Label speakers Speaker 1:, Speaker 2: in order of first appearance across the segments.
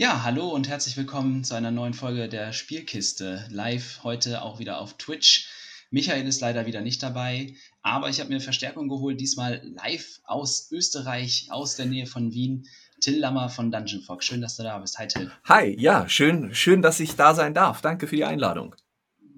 Speaker 1: Ja, hallo und herzlich willkommen zu einer neuen Folge der Spielkiste. Live heute auch wieder auf Twitch. Michael ist leider wieder nicht dabei, aber ich habe mir Verstärkung geholt, diesmal live aus Österreich, aus der Nähe von Wien. Till Lammer von Dungeon Fox. Schön, dass du da bist. Hi Till.
Speaker 2: Hi, ja, schön, schön, dass ich da sein darf. Danke für die Einladung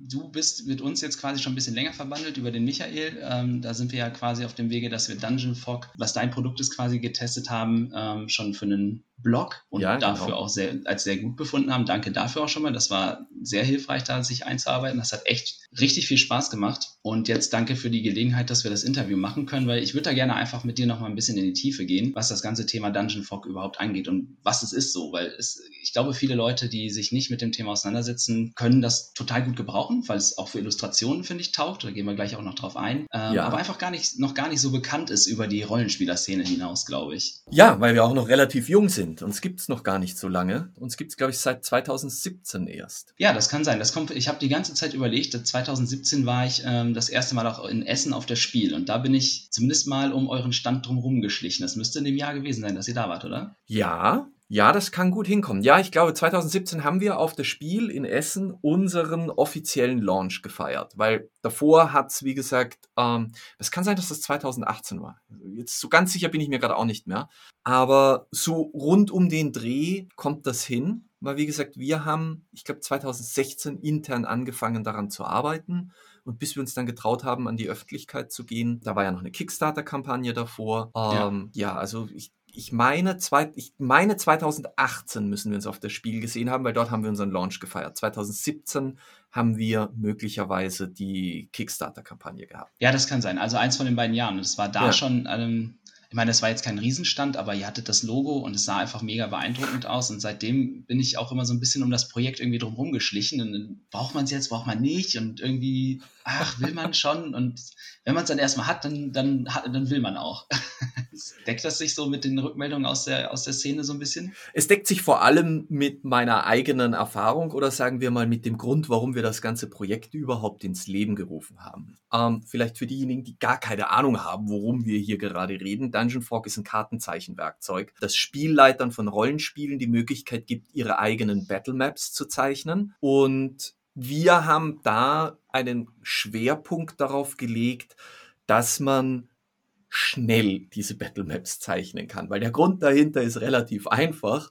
Speaker 1: du bist mit uns jetzt quasi schon ein bisschen länger verbandelt über den Michael. Ähm, da sind wir ja quasi auf dem Wege, dass wir Dungeon Fog, was dein Produkt ist, quasi getestet haben, ähm, schon für einen Blog und ja, dafür genau. auch sehr, als sehr gut befunden haben. Danke dafür auch schon mal. Das war sehr hilfreich, da sich einzuarbeiten. Das hat echt richtig viel Spaß gemacht. Und jetzt danke für die Gelegenheit, dass wir das Interview machen können, weil ich würde da gerne einfach mit dir noch mal ein bisschen in die Tiefe gehen, was das ganze Thema Dungeon Fog überhaupt angeht und was es ist so, weil es, ich glaube, viele Leute, die sich nicht mit dem Thema auseinandersetzen, können das total gut gebrauchen, weil es auch für Illustrationen, finde ich, taugt. Da gehen wir gleich auch noch drauf ein. Ähm, ja. Aber einfach gar nicht, noch gar nicht so bekannt ist über die Rollenspielerszene hinaus, glaube ich.
Speaker 2: Ja, weil wir auch noch relativ jung sind. Uns gibt es noch gar nicht so lange. Uns gibt es, glaube ich, seit 2017 erst.
Speaker 1: Ja, das kann sein. Das kommt, ich habe die ganze Zeit überlegt, 2017 war ich ähm, das erste Mal auch in Essen auf der Spiel. Und da bin ich zumindest mal um euren Stand drumherum geschlichen. Das müsste in dem Jahr gewesen sein, dass ihr da wart, oder?
Speaker 2: Ja, ja, das kann gut hinkommen. Ja, ich glaube, 2017 haben wir auf das Spiel in Essen unseren offiziellen Launch gefeiert, weil davor hat's, wie gesagt, ähm, es kann sein, dass das 2018 war. Jetzt so ganz sicher bin ich mir gerade auch nicht mehr. Aber so rund um den Dreh kommt das hin, weil wie gesagt, wir haben, ich glaube, 2016 intern angefangen daran zu arbeiten. Und bis wir uns dann getraut haben, an die Öffentlichkeit zu gehen, da war ja noch eine Kickstarter-Kampagne davor. Ähm, ja. ja, also ich ich meine, zwei, ich meine 2018 müssen wir uns auf das Spiel gesehen haben, weil dort haben wir unseren Launch gefeiert. 2017 haben wir möglicherweise die Kickstarter-Kampagne gehabt.
Speaker 1: Ja, das kann sein. Also eins von den beiden Jahren. Das war da ja. schon ähm, ich meine, das war jetzt kein Riesenstand, aber ihr hattet das Logo und es sah einfach mega beeindruckend aus. Und seitdem bin ich auch immer so ein bisschen um das Projekt irgendwie drumherum geschlichen. Und dann braucht man es jetzt, braucht man nicht. Und irgendwie, ach, will man schon. Und wenn man es dann erstmal hat, dann, dann, dann will man auch. Deckt das sich so mit den Rückmeldungen aus der, aus der Szene so ein bisschen?
Speaker 2: Es deckt sich vor allem mit meiner eigenen Erfahrung oder sagen wir mal mit dem Grund, warum wir das ganze Projekt überhaupt ins Leben gerufen haben. Ähm, vielleicht für diejenigen, die gar keine Ahnung haben, worum wir hier gerade reden. Dungeon Frog ist ein Kartenzeichenwerkzeug, das Spielleitern von Rollenspielen die Möglichkeit gibt, ihre eigenen Battle Maps zu zeichnen. Und wir haben da einen Schwerpunkt darauf gelegt, dass man schnell diese Battle Maps zeichnen kann, weil der Grund dahinter ist relativ einfach.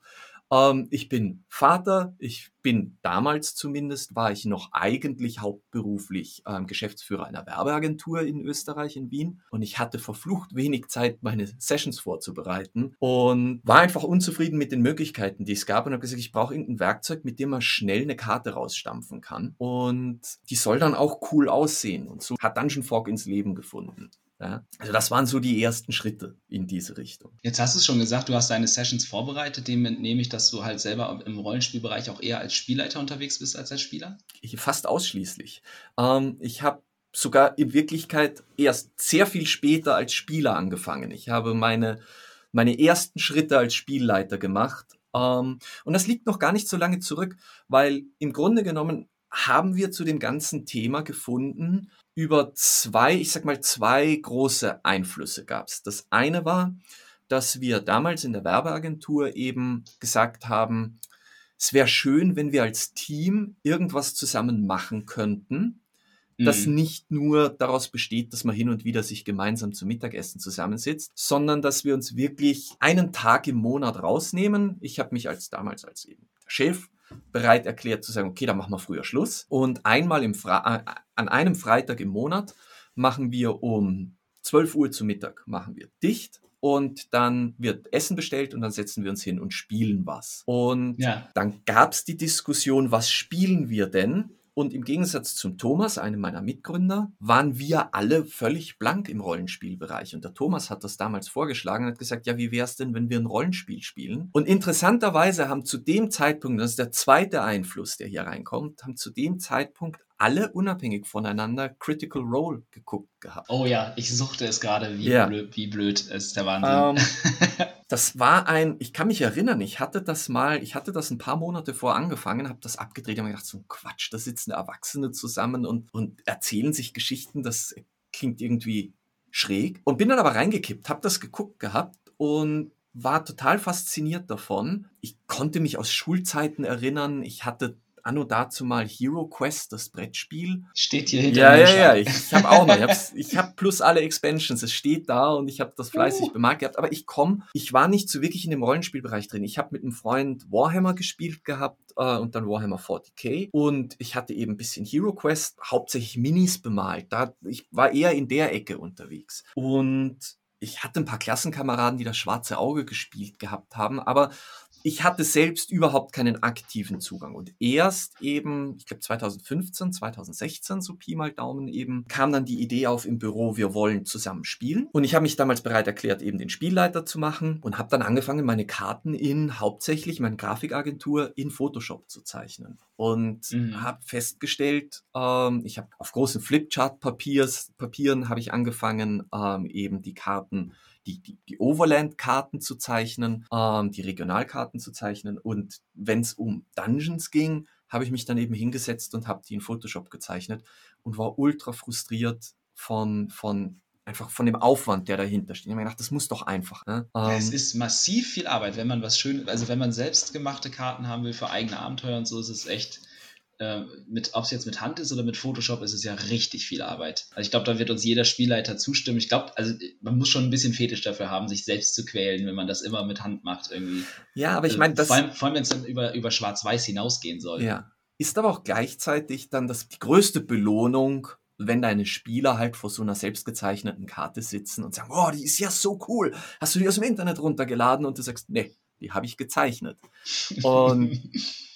Speaker 2: Ähm, ich bin Vater, ich bin damals zumindest, war ich noch eigentlich hauptberuflich ähm, Geschäftsführer einer Werbeagentur in Österreich, in Wien. Und ich hatte verflucht wenig Zeit, meine Sessions vorzubereiten und war einfach unzufrieden mit den Möglichkeiten, die es gab und habe gesagt, ich brauche irgendein Werkzeug, mit dem man schnell eine Karte rausstampfen kann. Und die soll dann auch cool aussehen. Und so hat Dungeon Fork ins Leben gefunden. Ja, also das waren so die ersten Schritte in diese Richtung.
Speaker 1: Jetzt hast du es schon gesagt, du hast deine Sessions vorbereitet. Dem entnehme ich, dass du halt selber im Rollenspielbereich auch eher als Spielleiter unterwegs bist als als Spieler?
Speaker 2: Fast ausschließlich. Ähm, ich habe sogar in Wirklichkeit erst sehr viel später als Spieler angefangen. Ich habe meine, meine ersten Schritte als Spielleiter gemacht. Ähm, und das liegt noch gar nicht so lange zurück, weil im Grunde genommen haben wir zu dem ganzen Thema gefunden, über zwei, ich sag mal, zwei große Einflüsse gab's. Das eine war, dass wir damals in der Werbeagentur eben gesagt haben, es wäre schön, wenn wir als Team irgendwas zusammen machen könnten, das mhm. nicht nur daraus besteht, dass man hin und wieder sich gemeinsam zum Mittagessen zusammensitzt, sondern dass wir uns wirklich einen Tag im Monat rausnehmen. Ich habe mich als damals als eben Chef bereit erklärt zu sagen, okay, dann machen wir früher Schluss. Und einmal im Fra äh, an einem Freitag im Monat machen wir um 12 Uhr zu Mittag machen wir dicht und dann wird Essen bestellt und dann setzen wir uns hin und spielen was. Und ja. dann gab es die Diskussion, was spielen wir denn? Und im Gegensatz zum Thomas, einem meiner Mitgründer, waren wir alle völlig blank im Rollenspielbereich. Und der Thomas hat das damals vorgeschlagen und hat gesagt, ja, wie wäre es denn, wenn wir ein Rollenspiel spielen? Und interessanterweise haben zu dem Zeitpunkt, das ist der zweite Einfluss, der hier reinkommt, haben zu dem Zeitpunkt alle unabhängig voneinander Critical Role geguckt gehabt.
Speaker 1: Oh ja, ich suchte es gerade, wie, yeah. blöd, wie blöd ist der Wahnsinn. Um,
Speaker 2: ähm, das war ein, ich kann mich erinnern, ich hatte das mal, ich hatte das ein paar Monate vor angefangen, habe das abgedreht und mir gedacht, so ein Quatsch, da sitzen Erwachsene zusammen und, und erzählen sich Geschichten, das klingt irgendwie schräg. Und bin dann aber reingekippt, habe das geguckt gehabt und war total fasziniert davon. Ich konnte mich aus Schulzeiten erinnern. Ich hatte anno dazu mal Hero Quest, das Brettspiel.
Speaker 1: Steht hier hinter
Speaker 2: ja. Ja, ja, ja. Ich, ich habe auch noch. Ich habe hab plus alle Expansions. Es steht da und ich habe das fleißig uh. bemerkt gehabt. Aber ich komme, ich war nicht so wirklich in dem Rollenspielbereich drin. Ich habe mit einem Freund Warhammer gespielt gehabt äh, und dann Warhammer 40k. Und ich hatte eben ein bisschen Hero Quest, hauptsächlich Minis bemalt. Da, ich war eher in der Ecke unterwegs. Und ich hatte ein paar Klassenkameraden, die das schwarze Auge gespielt gehabt haben, aber ich hatte selbst überhaupt keinen aktiven Zugang. Und erst eben, ich glaube 2015, 2016, so Pi mal Daumen eben, kam dann die Idee auf im Büro, wir wollen zusammen spielen. Und ich habe mich damals bereit erklärt, eben den Spielleiter zu machen und habe dann angefangen, meine Karten in hauptsächlich meine Grafikagentur in Photoshop zu zeichnen. Und mhm. habe festgestellt, ähm, ich habe auf großen Flipchart-Papieren habe ich angefangen, ähm, eben die Karten die, die, die Overland-Karten zu zeichnen, ähm, die Regionalkarten zu zeichnen. Und wenn es um Dungeons ging, habe ich mich dann eben hingesetzt und habe die in Photoshop gezeichnet und war ultra frustriert von, von einfach von dem Aufwand, der dahinter steht. Ich habe mir gedacht, das muss doch einfach. Ne?
Speaker 1: Ähm, es ist massiv viel Arbeit, wenn man was schön, also wenn man selbstgemachte Karten haben will für eigene Abenteuer und so, ist es echt äh, mit, ob es jetzt mit Hand ist oder mit Photoshop, ist es ja richtig viel Arbeit. Also ich glaube, da wird uns jeder Spielleiter zustimmen. Ich glaube, also man muss schon ein bisschen Fetisch dafür haben, sich selbst zu quälen, wenn man das immer mit Hand macht irgendwie.
Speaker 2: Ja, aber ich meine, das...
Speaker 1: Vor allem, allem wenn es dann über, über Schwarz-Weiß hinausgehen soll.
Speaker 2: Ja. Ist aber auch gleichzeitig dann das, die größte Belohnung, wenn deine Spieler halt vor so einer selbstgezeichneten Karte sitzen und sagen, oh, die ist ja so cool. Hast du die aus dem Internet runtergeladen? Und du sagst, nee, die habe ich gezeichnet. Und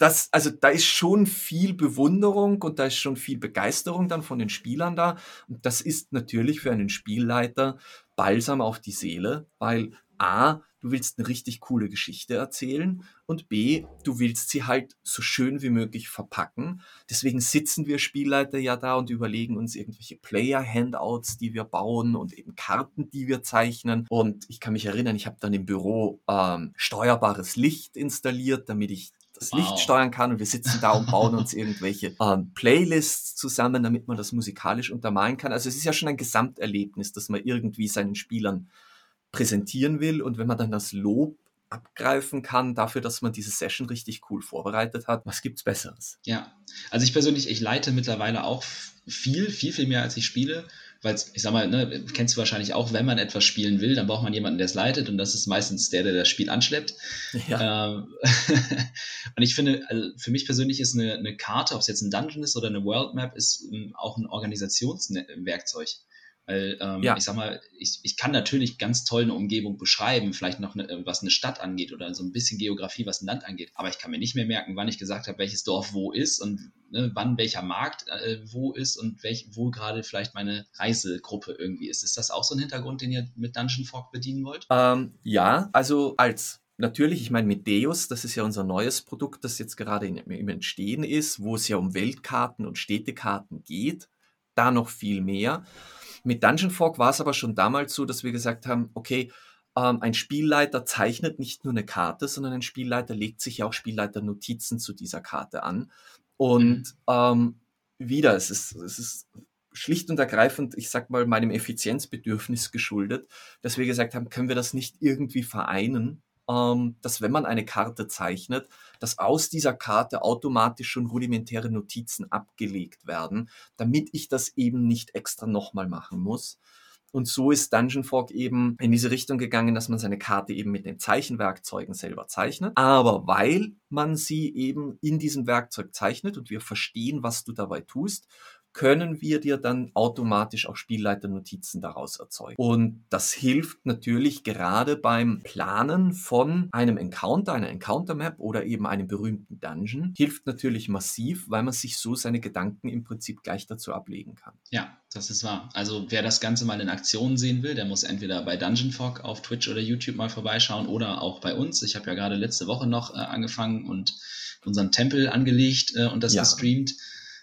Speaker 2: das, also da ist schon viel Bewunderung und da ist schon viel Begeisterung dann von den Spielern da. Und das ist natürlich für einen Spielleiter balsam auf die Seele, weil A, du willst eine richtig coole Geschichte erzählen und B, du willst sie halt so schön wie möglich verpacken. Deswegen sitzen wir Spielleiter ja da und überlegen uns irgendwelche Player-Handouts, die wir bauen und eben Karten, die wir zeichnen. Und ich kann mich erinnern, ich habe dann im Büro ähm, steuerbares Licht installiert, damit ich das wow. Licht steuern kann und wir sitzen da und bauen uns irgendwelche ähm, Playlists zusammen, damit man das musikalisch untermalen kann. Also es ist ja schon ein Gesamterlebnis, das man irgendwie seinen Spielern präsentieren will und wenn man dann das Lob abgreifen kann dafür, dass man diese Session richtig cool vorbereitet hat. Was gibt's Besseres?
Speaker 1: Ja, also ich persönlich, ich leite mittlerweile auch viel, viel, viel mehr als ich spiele weil ich sag mal, ne, kennst du wahrscheinlich auch, wenn man etwas spielen will, dann braucht man jemanden, der es leitet und das ist meistens der, der das Spiel anschleppt. Ja. Ähm, und ich finde, also für mich persönlich ist eine, eine Karte, ob es jetzt ein Dungeon ist oder eine World Map, ist um, ähm, auch ein Organisationswerkzeug. Weil ähm, ja. ich sag mal, ich, ich kann natürlich ganz toll eine Umgebung beschreiben, vielleicht noch eine, was eine Stadt angeht oder so ein bisschen Geografie, was ein Land angeht. Aber ich kann mir nicht mehr merken, wann ich gesagt habe, welches Dorf wo ist und ne, wann welcher Markt äh, wo ist und welch, wo gerade vielleicht meine Reisegruppe irgendwie ist. Ist das auch so ein Hintergrund, den ihr mit Dungeon Fork bedienen wollt?
Speaker 2: Ähm, ja, also als Natürlich, ich meine mit Deus, das ist ja unser neues Produkt, das jetzt gerade in, im Entstehen ist, wo es ja um Weltkarten und Städtekarten geht, da noch viel mehr. Mit Dungeon Fork war es aber schon damals so, dass wir gesagt haben, okay, ähm, ein Spielleiter zeichnet nicht nur eine Karte, sondern ein Spielleiter legt sich ja auch Spielleiter-Notizen zu dieser Karte an. Und mhm. ähm, wieder, es ist, es ist schlicht und ergreifend, ich sag mal, meinem Effizienzbedürfnis geschuldet, dass wir gesagt haben, können wir das nicht irgendwie vereinen, ähm, dass wenn man eine Karte zeichnet, dass aus dieser Karte automatisch schon rudimentäre Notizen abgelegt werden, damit ich das eben nicht extra nochmal machen muss. Und so ist Dungeon Fork eben in diese Richtung gegangen, dass man seine Karte eben mit den Zeichenwerkzeugen selber zeichnet. Aber weil man sie eben in diesem Werkzeug zeichnet und wir verstehen, was du dabei tust, können wir dir dann automatisch auch Spielleiternotizen daraus erzeugen. Und das hilft natürlich gerade beim Planen von einem Encounter, einer Encounter Map oder eben einem berühmten Dungeon, hilft natürlich massiv, weil man sich so seine Gedanken im Prinzip gleich dazu ablegen kann.
Speaker 1: Ja, das ist wahr. Also wer das Ganze mal in Aktion sehen will, der muss entweder bei Dungeon Fog auf Twitch oder YouTube mal vorbeischauen oder auch bei uns. Ich habe ja gerade letzte Woche noch äh, angefangen und unseren Tempel angelegt äh, und das ja. gestreamt.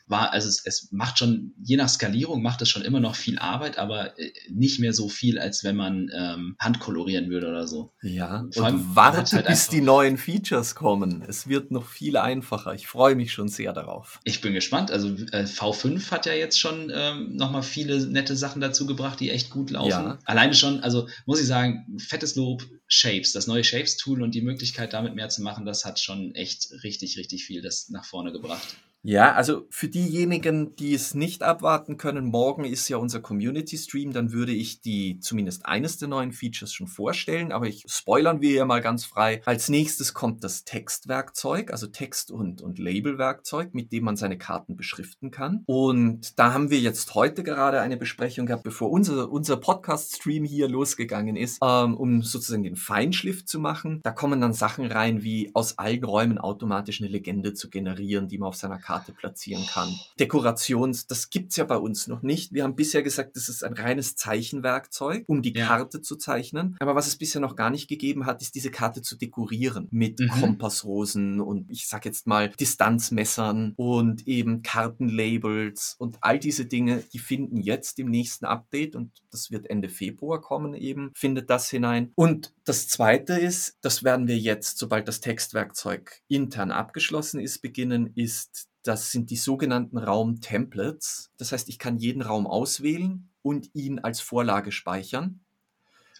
Speaker 1: War, also es, es macht schon, je nach Skalierung macht es schon immer noch viel Arbeit, aber äh, nicht mehr so viel, als wenn man ähm, handkolorieren würde oder so.
Speaker 2: Ja, Vor und warte, halt bis die neuen Features kommen. Es wird noch viel einfacher. Ich freue mich schon sehr darauf.
Speaker 1: Ich bin gespannt. Also äh, V5 hat ja jetzt schon ähm, nochmal viele nette Sachen dazu gebracht, die echt gut laufen. Ja. Alleine schon, also muss ich sagen, fettes Lob, Shapes, das neue Shapes-Tool und die Möglichkeit, damit mehr zu machen, das hat schon echt richtig, richtig viel das nach vorne gebracht.
Speaker 2: Ja, also für diejenigen, die es nicht abwarten können, morgen ist ja unser Community Stream, dann würde ich die zumindest eines der neuen Features schon vorstellen, aber ich spoilern wir ja mal ganz frei. Als nächstes kommt das Textwerkzeug, also Text- und, und Labelwerkzeug, mit dem man seine Karten beschriften kann. Und da haben wir jetzt heute gerade eine Besprechung gehabt, bevor unser, unser Podcast-Stream hier losgegangen ist, ähm, um sozusagen den Feinschliff zu machen. Da kommen dann Sachen rein, wie aus allen Räumen automatisch eine Legende zu generieren, die man auf seiner Karte platzieren kann. Dekorations, das gibt's ja bei uns noch nicht. Wir haben bisher gesagt, das ist ein reines Zeichenwerkzeug, um die ja. Karte zu zeichnen. Aber was es bisher noch gar nicht gegeben hat, ist diese Karte zu dekorieren mit mhm. Kompassrosen und ich sag jetzt mal Distanzmessern und eben Kartenlabels und all diese Dinge, die finden jetzt im nächsten Update und das wird Ende Februar kommen eben, findet das hinein. Und das zweite ist, das werden wir jetzt, sobald das Textwerkzeug intern abgeschlossen ist, beginnen, ist das sind die sogenannten Raum-Templates. Das heißt, ich kann jeden Raum auswählen und ihn als Vorlage speichern.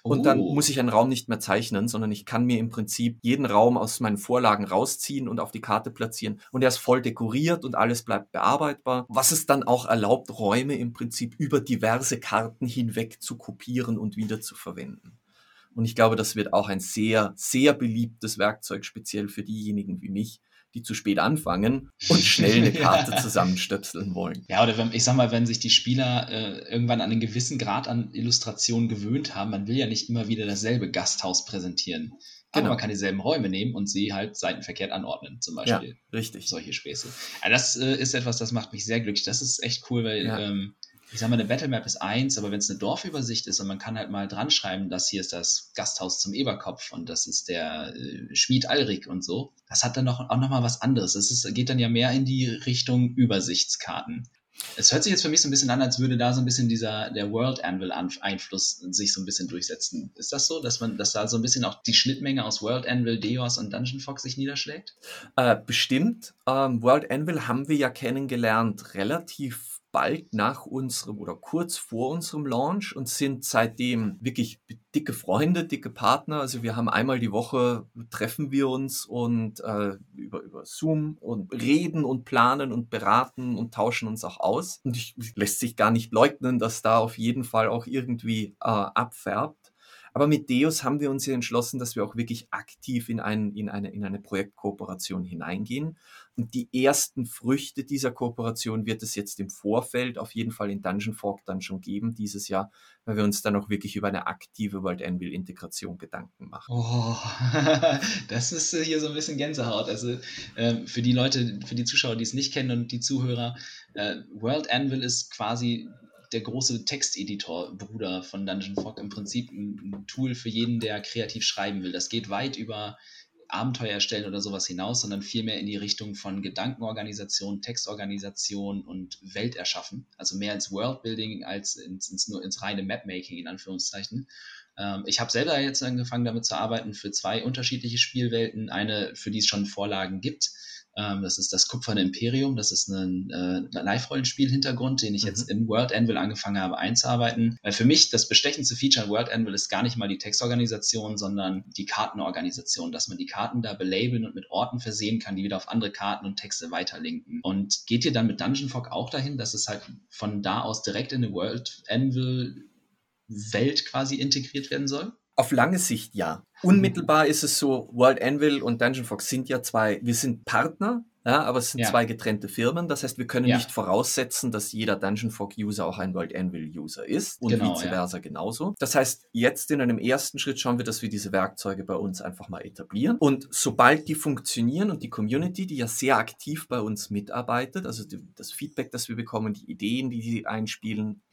Speaker 2: Und dann oh. muss ich einen Raum nicht mehr zeichnen, sondern ich kann mir im Prinzip jeden Raum aus meinen Vorlagen rausziehen und auf die Karte platzieren. Und er ist voll dekoriert und alles bleibt bearbeitbar. Was es dann auch erlaubt, Räume im Prinzip über diverse Karten hinweg zu kopieren und wieder zu verwenden. Und ich glaube, das wird auch ein sehr, sehr beliebtes Werkzeug, speziell für diejenigen wie mich, die zu spät anfangen und schnell eine Karte zusammenstöpseln wollen.
Speaker 1: Ja, oder wenn, ich sag mal, wenn sich die Spieler äh, irgendwann an einen gewissen Grad an Illustration gewöhnt haben, man will ja nicht immer wieder dasselbe Gasthaus präsentieren. Aber genau. man kann dieselben Räume nehmen und sie halt seitenverkehrt anordnen, zum Beispiel.
Speaker 2: Ja, richtig.
Speaker 1: Solche Späße. Ja, das äh, ist etwas, das macht mich sehr glücklich. Das ist echt cool, weil ja. ähm, ich sag mal, eine Battlemap ist eins, aber wenn es eine Dorfübersicht ist und man kann halt mal dran schreiben, dass hier ist das Gasthaus zum Eberkopf und das ist der äh, Schmied Alrik und so, das hat dann noch, auch nochmal was anderes. Es geht dann ja mehr in die Richtung Übersichtskarten. Es hört sich jetzt für mich so ein bisschen an, als würde da so ein bisschen dieser, der World Anvil Einfluss sich so ein bisschen durchsetzen. Ist das so, dass man, dass da so ein bisschen auch die Schnittmenge aus World Anvil, Deos und Dungeon Fox sich niederschlägt?
Speaker 2: Äh, bestimmt. Ähm, World Anvil haben wir ja kennengelernt relativ bald nach unserem oder kurz vor unserem Launch und sind seitdem wirklich dicke Freunde, dicke Partner. Also wir haben einmal die Woche treffen wir uns und äh, über, über Zoom und reden und planen und beraten und tauschen uns auch aus. Und ich, lässt sich gar nicht leugnen, dass da auf jeden Fall auch irgendwie äh, abfärbt. Aber mit Deus haben wir uns ja entschlossen, dass wir auch wirklich aktiv in, ein, in, eine, in eine Projektkooperation hineingehen und die ersten Früchte dieser Kooperation wird es jetzt im Vorfeld auf jeden Fall in Dungeon Fork dann schon geben dieses Jahr, weil wir uns dann auch wirklich über eine aktive World Anvil Integration Gedanken machen.
Speaker 1: Oh, das ist äh, hier so ein bisschen Gänsehaut. Also äh, für die Leute, für die Zuschauer, die es nicht kennen und die Zuhörer, äh, World Anvil ist quasi der große Texteditor-Bruder von Dungeon Fork im Prinzip ein, Tool für jeden, der kreativ schreiben will. Das geht weit über Abenteuer erstellen oder sowas hinaus, sondern vielmehr in die Richtung von Gedankenorganisation, Textorganisation und Welt erschaffen. Also mehr ins Worldbuilding als ins, ins, nur ins reine Mapmaking in Anführungszeichen. Ähm, ich habe selber jetzt angefangen damit zu arbeiten für zwei unterschiedliche Spielwelten. Eine, für die es schon Vorlagen gibt, das ist das Kupferne Imperium. Das ist ein äh, Live-Rollenspiel-Hintergrund, den ich mhm. jetzt im World Anvil angefangen habe einzuarbeiten. Weil für mich das bestechendste Feature in World Anvil ist gar nicht mal die Textorganisation, sondern die Kartenorganisation, dass man die Karten da belabeln und mit Orten versehen kann, die wieder auf andere Karten und Texte weiterlinken. Und geht ihr dann mit Dungeon Fog auch dahin, dass es halt von da aus direkt in eine World Anvil Welt quasi integriert werden soll?
Speaker 2: Auf lange Sicht ja. Unmittelbar ist es so, World Anvil und Dungeon Fox sind ja zwei, wir sind Partner ja, aber es sind ja. zwei getrennte Firmen. Das heißt, wir können ja. nicht voraussetzen, dass jeder Dungeon Fog User auch ein World Anvil User ist und genau, vice versa genauso. Das heißt, jetzt in einem ersten Schritt schauen wir, dass wir diese Werkzeuge bei uns einfach mal etablieren. Und sobald die funktionieren und die Community, die ja sehr aktiv bei uns mitarbeitet, also die, das Feedback, das wir bekommen, die Ideen, die sie einspielen,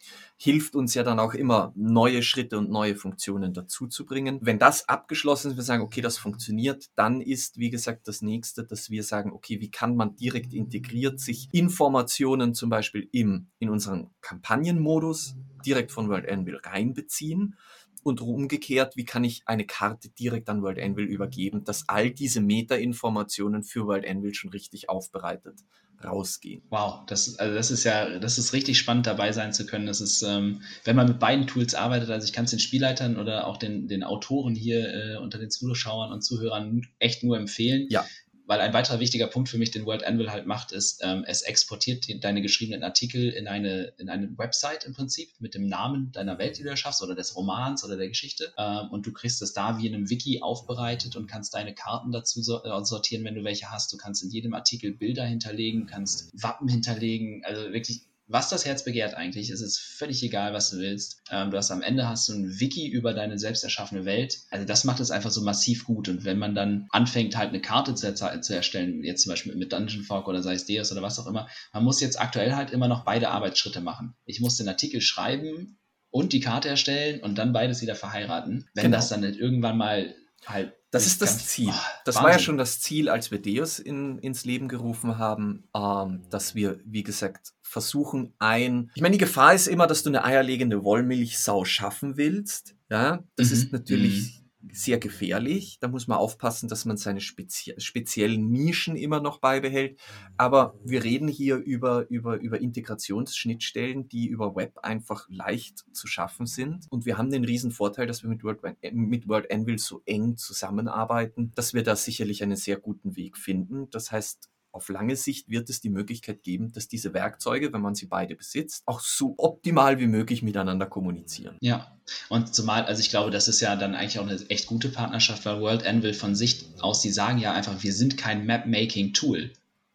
Speaker 2: hilft uns ja dann auch immer, neue Schritte und neue Funktionen dazu zu bringen. Wenn das abgeschlossen ist, wir sagen, okay, das funktioniert, dann ist, wie gesagt, das nächste, dass wir sagen, okay, wie kann kann man direkt integriert sich Informationen zum Beispiel im, in unseren Kampagnenmodus direkt von World Anvil reinbeziehen und umgekehrt, wie kann ich eine Karte direkt an World Anvil übergeben, dass all diese Meta-Informationen für World Anvil schon richtig aufbereitet rausgehen.
Speaker 1: Wow, das, also das ist ja, das ist richtig spannend dabei sein zu können. Das ist, ähm, wenn man mit beiden Tools arbeitet, also ich kann es den Spielleitern oder auch den, den Autoren hier äh, unter den Zuschauern und Zuhörern echt nur empfehlen.
Speaker 2: Ja
Speaker 1: weil ein weiterer wichtiger Punkt für mich den World Anvil halt macht, ist, ähm, es exportiert die, deine geschriebenen Artikel in eine, in eine Website im Prinzip mit dem Namen deiner Welt, oder des Romans oder der Geschichte. Ähm, und du kriegst es da wie in einem Wiki aufbereitet und kannst deine Karten dazu äh, sortieren, wenn du welche hast. Du kannst in jedem Artikel Bilder hinterlegen, kannst Wappen hinterlegen, also wirklich was das Herz begehrt eigentlich. Es ist völlig egal, was du willst. Ähm, du hast am Ende hast du ein Wiki über deine selbst erschaffene Welt. Also das macht es einfach so massiv gut. Und wenn man dann anfängt, halt eine Karte zu, zu erstellen, jetzt zum Beispiel mit Dungeon Fog oder sei es Deus oder was auch immer, man muss jetzt aktuell halt immer noch beide Arbeitsschritte machen. Ich muss den Artikel schreiben und die Karte erstellen und dann beides wieder verheiraten. Wenn genau. das dann nicht irgendwann mal halt
Speaker 2: das ist das Ziel. Oh, das Wahnsinn. war ja schon das Ziel, als wir Deus in, ins Leben gerufen haben, ähm, dass wir, wie gesagt, versuchen ein. Ich meine, die Gefahr ist immer, dass du eine eierlegende Wollmilchsau schaffen willst. Ja, das mhm. ist natürlich mhm sehr gefährlich. Da muss man aufpassen, dass man seine spezi speziellen Nischen immer noch beibehält. Aber wir reden hier über, über, über Integrationsschnittstellen, die über Web einfach leicht zu schaffen sind. Und wir haben den riesen Vorteil, dass wir mit World, mit World Anvil so eng zusammenarbeiten, dass wir da sicherlich einen sehr guten Weg finden. Das heißt, auf lange Sicht wird es die Möglichkeit geben, dass diese Werkzeuge, wenn man sie beide besitzt, auch so optimal wie möglich miteinander kommunizieren.
Speaker 1: Ja, und zumal, also ich glaube, das ist ja dann eigentlich auch eine echt gute Partnerschaft, weil World Anvil von sich aus, die sagen ja einfach, wir sind kein Map-Making-Tool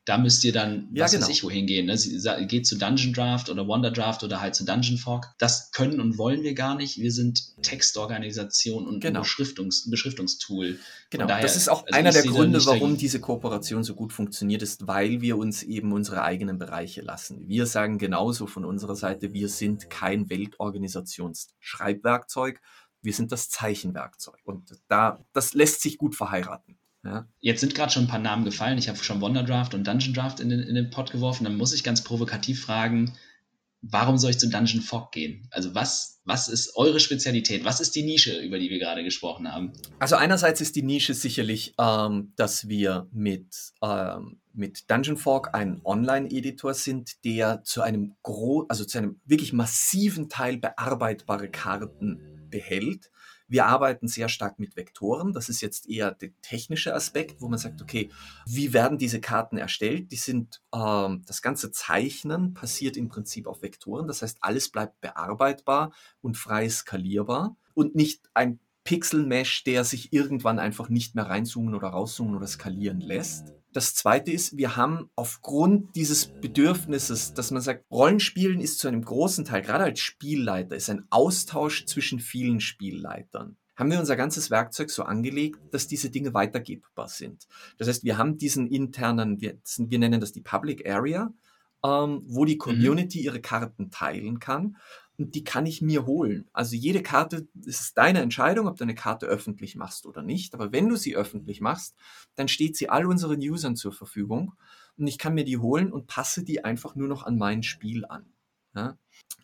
Speaker 1: da müsst ihr dann,
Speaker 2: ja,
Speaker 1: was
Speaker 2: genau.
Speaker 1: weiß ich, wohin gehen. Ne? Sie geht zu Dungeon Draft oder Wonder Draft oder halt zu Dungeon Fog. Das können und wollen wir gar nicht. Wir sind Textorganisation und
Speaker 2: genau.
Speaker 1: Beschriftungs Beschriftungstool.
Speaker 2: Genau, daher, das ist auch also einer der Gründe, warum diese Kooperation so gut funktioniert ist, weil wir uns eben unsere eigenen Bereiche lassen. Wir sagen genauso von unserer Seite, wir sind kein Weltorganisationsschreibwerkzeug, wir sind das Zeichenwerkzeug. Und da, das lässt sich gut verheiraten.
Speaker 1: Ja. Jetzt sind gerade schon ein paar Namen gefallen. Ich habe schon Wonderdraft und Dungeon Draft in den, in den Pod geworfen. Dann muss ich ganz provokativ fragen, warum soll ich zu Dungeon Fog gehen? Also was, was ist eure Spezialität? Was ist die Nische, über die wir gerade gesprochen haben?
Speaker 2: Also einerseits ist die Nische sicherlich, ähm, dass wir mit, ähm, mit Dungeon Fog ein Online-Editor sind, der zu einem gro also zu einem wirklich massiven Teil bearbeitbare Karten behält wir arbeiten sehr stark mit Vektoren. Das ist jetzt eher der technische Aspekt, wo man sagt, okay, wie werden diese Karten erstellt? Die sind, ähm, das ganze Zeichnen passiert im Prinzip auf Vektoren. Das heißt, alles bleibt bearbeitbar und frei skalierbar und nicht ein Pixel-Mesh, der sich irgendwann einfach nicht mehr reinzoomen oder rauszoomen oder skalieren lässt. Das zweite ist, wir haben aufgrund dieses Bedürfnisses, dass man sagt, Rollenspielen ist zu einem großen Teil, gerade als Spielleiter, ist ein Austausch zwischen vielen Spielleitern haben wir unser ganzes Werkzeug so angelegt, dass diese Dinge weitergebbar sind. Das heißt, wir haben diesen internen, wir, wir nennen das die Public Area, ähm, wo die mhm. Community ihre Karten teilen kann und die kann ich mir holen. Also jede Karte, ist deine Entscheidung, ob du eine Karte öffentlich machst oder nicht. Aber wenn du sie öffentlich machst, dann steht sie all unseren Usern zur Verfügung und ich kann mir die holen und passe die einfach nur noch an mein Spiel an.
Speaker 1: Ja,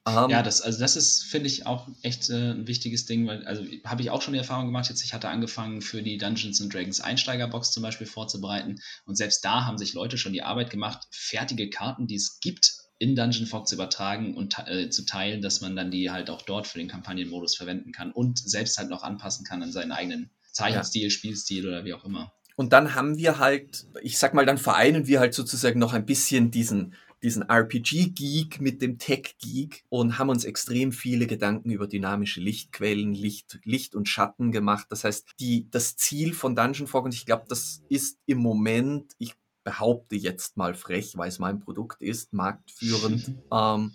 Speaker 1: um, ja das, also das ist, finde ich, auch echt äh, ein wichtiges Ding, weil, also habe ich auch schon die Erfahrung gemacht, jetzt ich hatte angefangen für die Dungeons and Dragons Einsteigerbox zum Beispiel vorzubereiten und selbst da haben sich Leute schon die Arbeit gemacht, fertige Karten, die es gibt, in Dungeon Fog zu übertragen und äh, zu teilen, dass man dann die halt auch dort für den Kampagnenmodus verwenden kann und selbst halt noch anpassen kann an seinen eigenen Zeichenstil, ja. Spielstil oder wie auch immer.
Speaker 2: Und dann haben wir halt, ich sag mal, dann vereinen wir halt sozusagen noch ein bisschen diesen, diesen RPG-Geek mit dem Tech-Geek und haben uns extrem viele Gedanken über dynamische Lichtquellen, Licht, Licht und Schatten gemacht. Das heißt, die, das Ziel von Dungeon Fog, und ich glaube, das ist im Moment, ich behaupte jetzt mal frech, weil es mein Produkt ist, marktführend, ähm,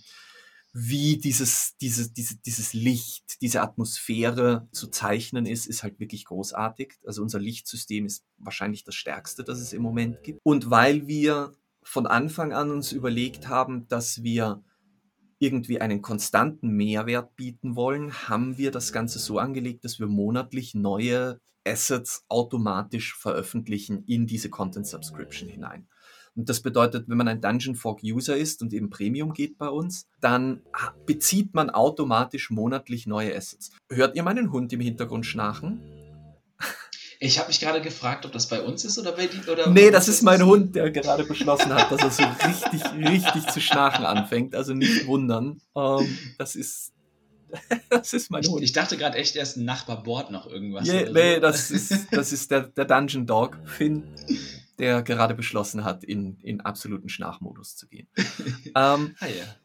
Speaker 2: wie dieses, dieses, diese, dieses Licht, diese Atmosphäre zu zeichnen ist, ist halt wirklich großartig. Also unser Lichtsystem ist wahrscheinlich das stärkste, das es im Moment gibt. Und weil wir von Anfang an uns überlegt haben, dass wir irgendwie einen konstanten Mehrwert bieten wollen, haben wir das Ganze so angelegt, dass wir monatlich neue Assets automatisch veröffentlichen in diese Content Subscription hinein. Und das bedeutet, wenn man ein Dungeon Fork User ist und eben Premium geht bei uns, dann bezieht man automatisch monatlich neue Assets. Hört ihr meinen Hund im Hintergrund schnarchen?
Speaker 1: Ich habe mich gerade gefragt, ob das bei uns ist oder bei die oder
Speaker 2: Nee, das ist mein Hund, der gerade beschlossen hat, dass er so richtig, richtig zu schnarchen anfängt. Also nicht wundern. Ähm, das ist
Speaker 1: das ist mein Hund. Ich dachte gerade echt, er ist ein Nachbarbord noch irgendwas.
Speaker 2: Yeah, nee, so. das ist, das ist der, der Dungeon Dog, Finn, der gerade beschlossen hat, in, in absoluten Schnarchmodus zu gehen. ähm, ah, ja.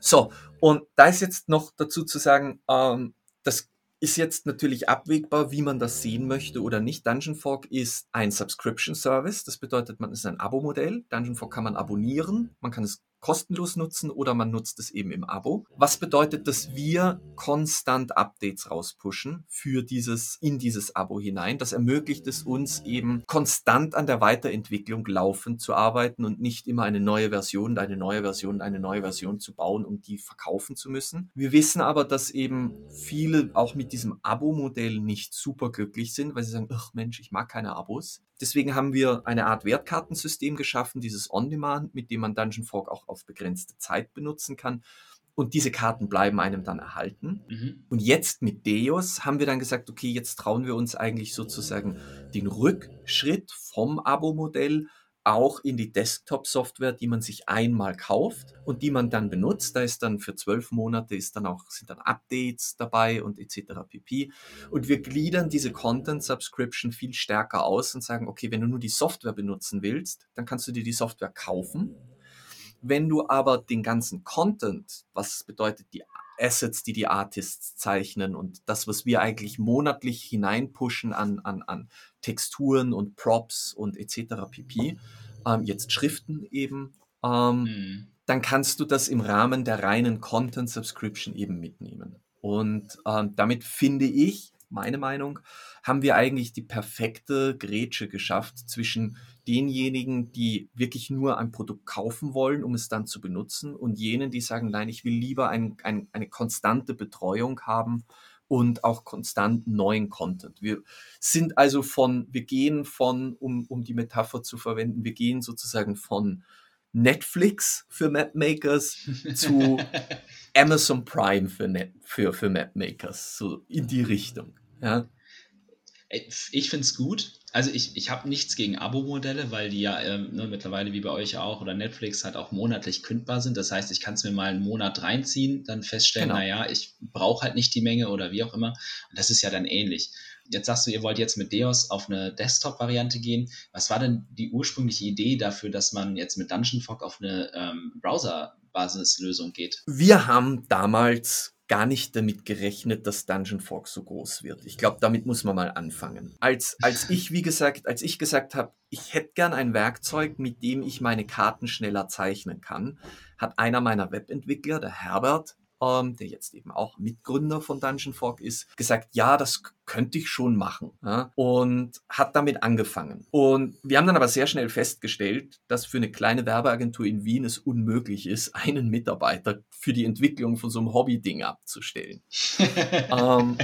Speaker 2: So, und da ist jetzt noch dazu zu sagen, ähm, das ist jetzt natürlich abwägbar, wie man das sehen möchte oder nicht. Dungeon Fork ist ein Subscription Service. Das bedeutet, man ist ein Abo-Modell. Dungeon Fork kann man abonnieren. Man kann es kostenlos nutzen oder man nutzt es eben im Abo. Was bedeutet, dass wir konstant Updates rauspushen für dieses, in dieses Abo hinein. Das ermöglicht es uns eben konstant an der Weiterentwicklung laufend zu arbeiten und nicht immer eine neue Version, eine neue Version, eine neue Version zu bauen, um die verkaufen zu müssen. Wir wissen aber, dass eben viele auch mit diesem Abo-Modell nicht super glücklich sind, weil sie sagen, ach Mensch, ich mag keine Abos. Deswegen haben wir eine Art Wertkartensystem geschaffen, dieses On-Demand, mit dem man Dungeon Fork auch auf begrenzte Zeit benutzen kann. Und diese Karten bleiben einem dann erhalten. Mhm. Und jetzt mit Deus haben wir dann gesagt, okay, jetzt trauen wir uns eigentlich sozusagen den Rückschritt vom Abo-Modell auch in die Desktop-Software, die man sich einmal kauft und die man dann benutzt. Da ist dann für zwölf Monate ist dann auch, sind dann Updates dabei und etc. pp. Und wir gliedern diese Content-Subscription viel stärker aus und sagen, okay, wenn du nur die Software benutzen willst, dann kannst du dir die Software kaufen. Wenn du aber den ganzen Content, was bedeutet die Assets, die die Artists zeichnen und das, was wir eigentlich monatlich hineinpushen an, an, an Texturen und Props und etc. pp. Ähm, jetzt Schriften eben. Ähm, mhm. Dann kannst du das im Rahmen der reinen Content Subscription eben mitnehmen. Und ähm, damit finde ich, meine Meinung, haben wir eigentlich die perfekte Grätsche geschafft zwischen denjenigen, die wirklich nur ein Produkt kaufen wollen, um es dann zu benutzen, und jenen, die sagen, nein, ich will lieber ein, ein, eine konstante Betreuung haben und auch konstant neuen Content. Wir sind also von, wir gehen von, um, um die Metapher zu verwenden, wir gehen sozusagen von Netflix für Mapmakers zu Amazon Prime für, Net, für, für Mapmakers, so in die Richtung. Ja.
Speaker 1: Ich finde es gut. Also ich, ich habe nichts gegen Abo-Modelle, weil die ja ähm, ne, mittlerweile wie bei euch auch oder Netflix halt auch monatlich kündbar sind. Das heißt, ich kann es mir mal einen Monat reinziehen, dann feststellen, genau. naja, ich brauche halt nicht die Menge oder wie auch immer. Und das ist ja dann ähnlich. Jetzt sagst du, ihr wollt jetzt mit Deos auf eine Desktop-Variante gehen. Was war denn die ursprüngliche Idee dafür, dass man jetzt mit Dungeon Fog auf eine ähm, Browser-Basislösung geht?
Speaker 2: Wir haben damals gar nicht damit gerechnet, dass Dungeon Fork so groß wird. Ich glaube, damit muss man mal anfangen. Als, als ich, wie gesagt, als ich gesagt habe, ich hätte gern ein Werkzeug, mit dem ich meine Karten schneller zeichnen kann, hat einer meiner Webentwickler, der Herbert, ähm, der jetzt eben auch Mitgründer von Dungeon Fork ist, gesagt, ja, das könnte ich schon machen. Ja, und hat damit angefangen. Und wir haben dann aber sehr schnell festgestellt, dass für eine kleine Werbeagentur in Wien es unmöglich ist, einen Mitarbeiter für die Entwicklung von so einem Hobby-Ding abzustellen.
Speaker 1: ähm,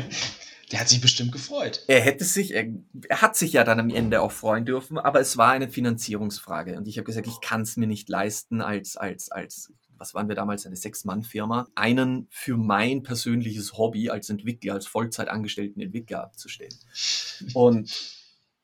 Speaker 1: der hat sich bestimmt gefreut.
Speaker 2: Er hätte sich, er, er, hat sich ja dann am Ende auch freuen dürfen, aber es war eine Finanzierungsfrage. Und ich habe gesagt, ich kann es mir nicht leisten, als, als, als was waren wir damals, eine Sechs-Mann-Firma, einen für mein persönliches Hobby als Entwickler, als Vollzeitangestellten Entwickler abzustellen. Und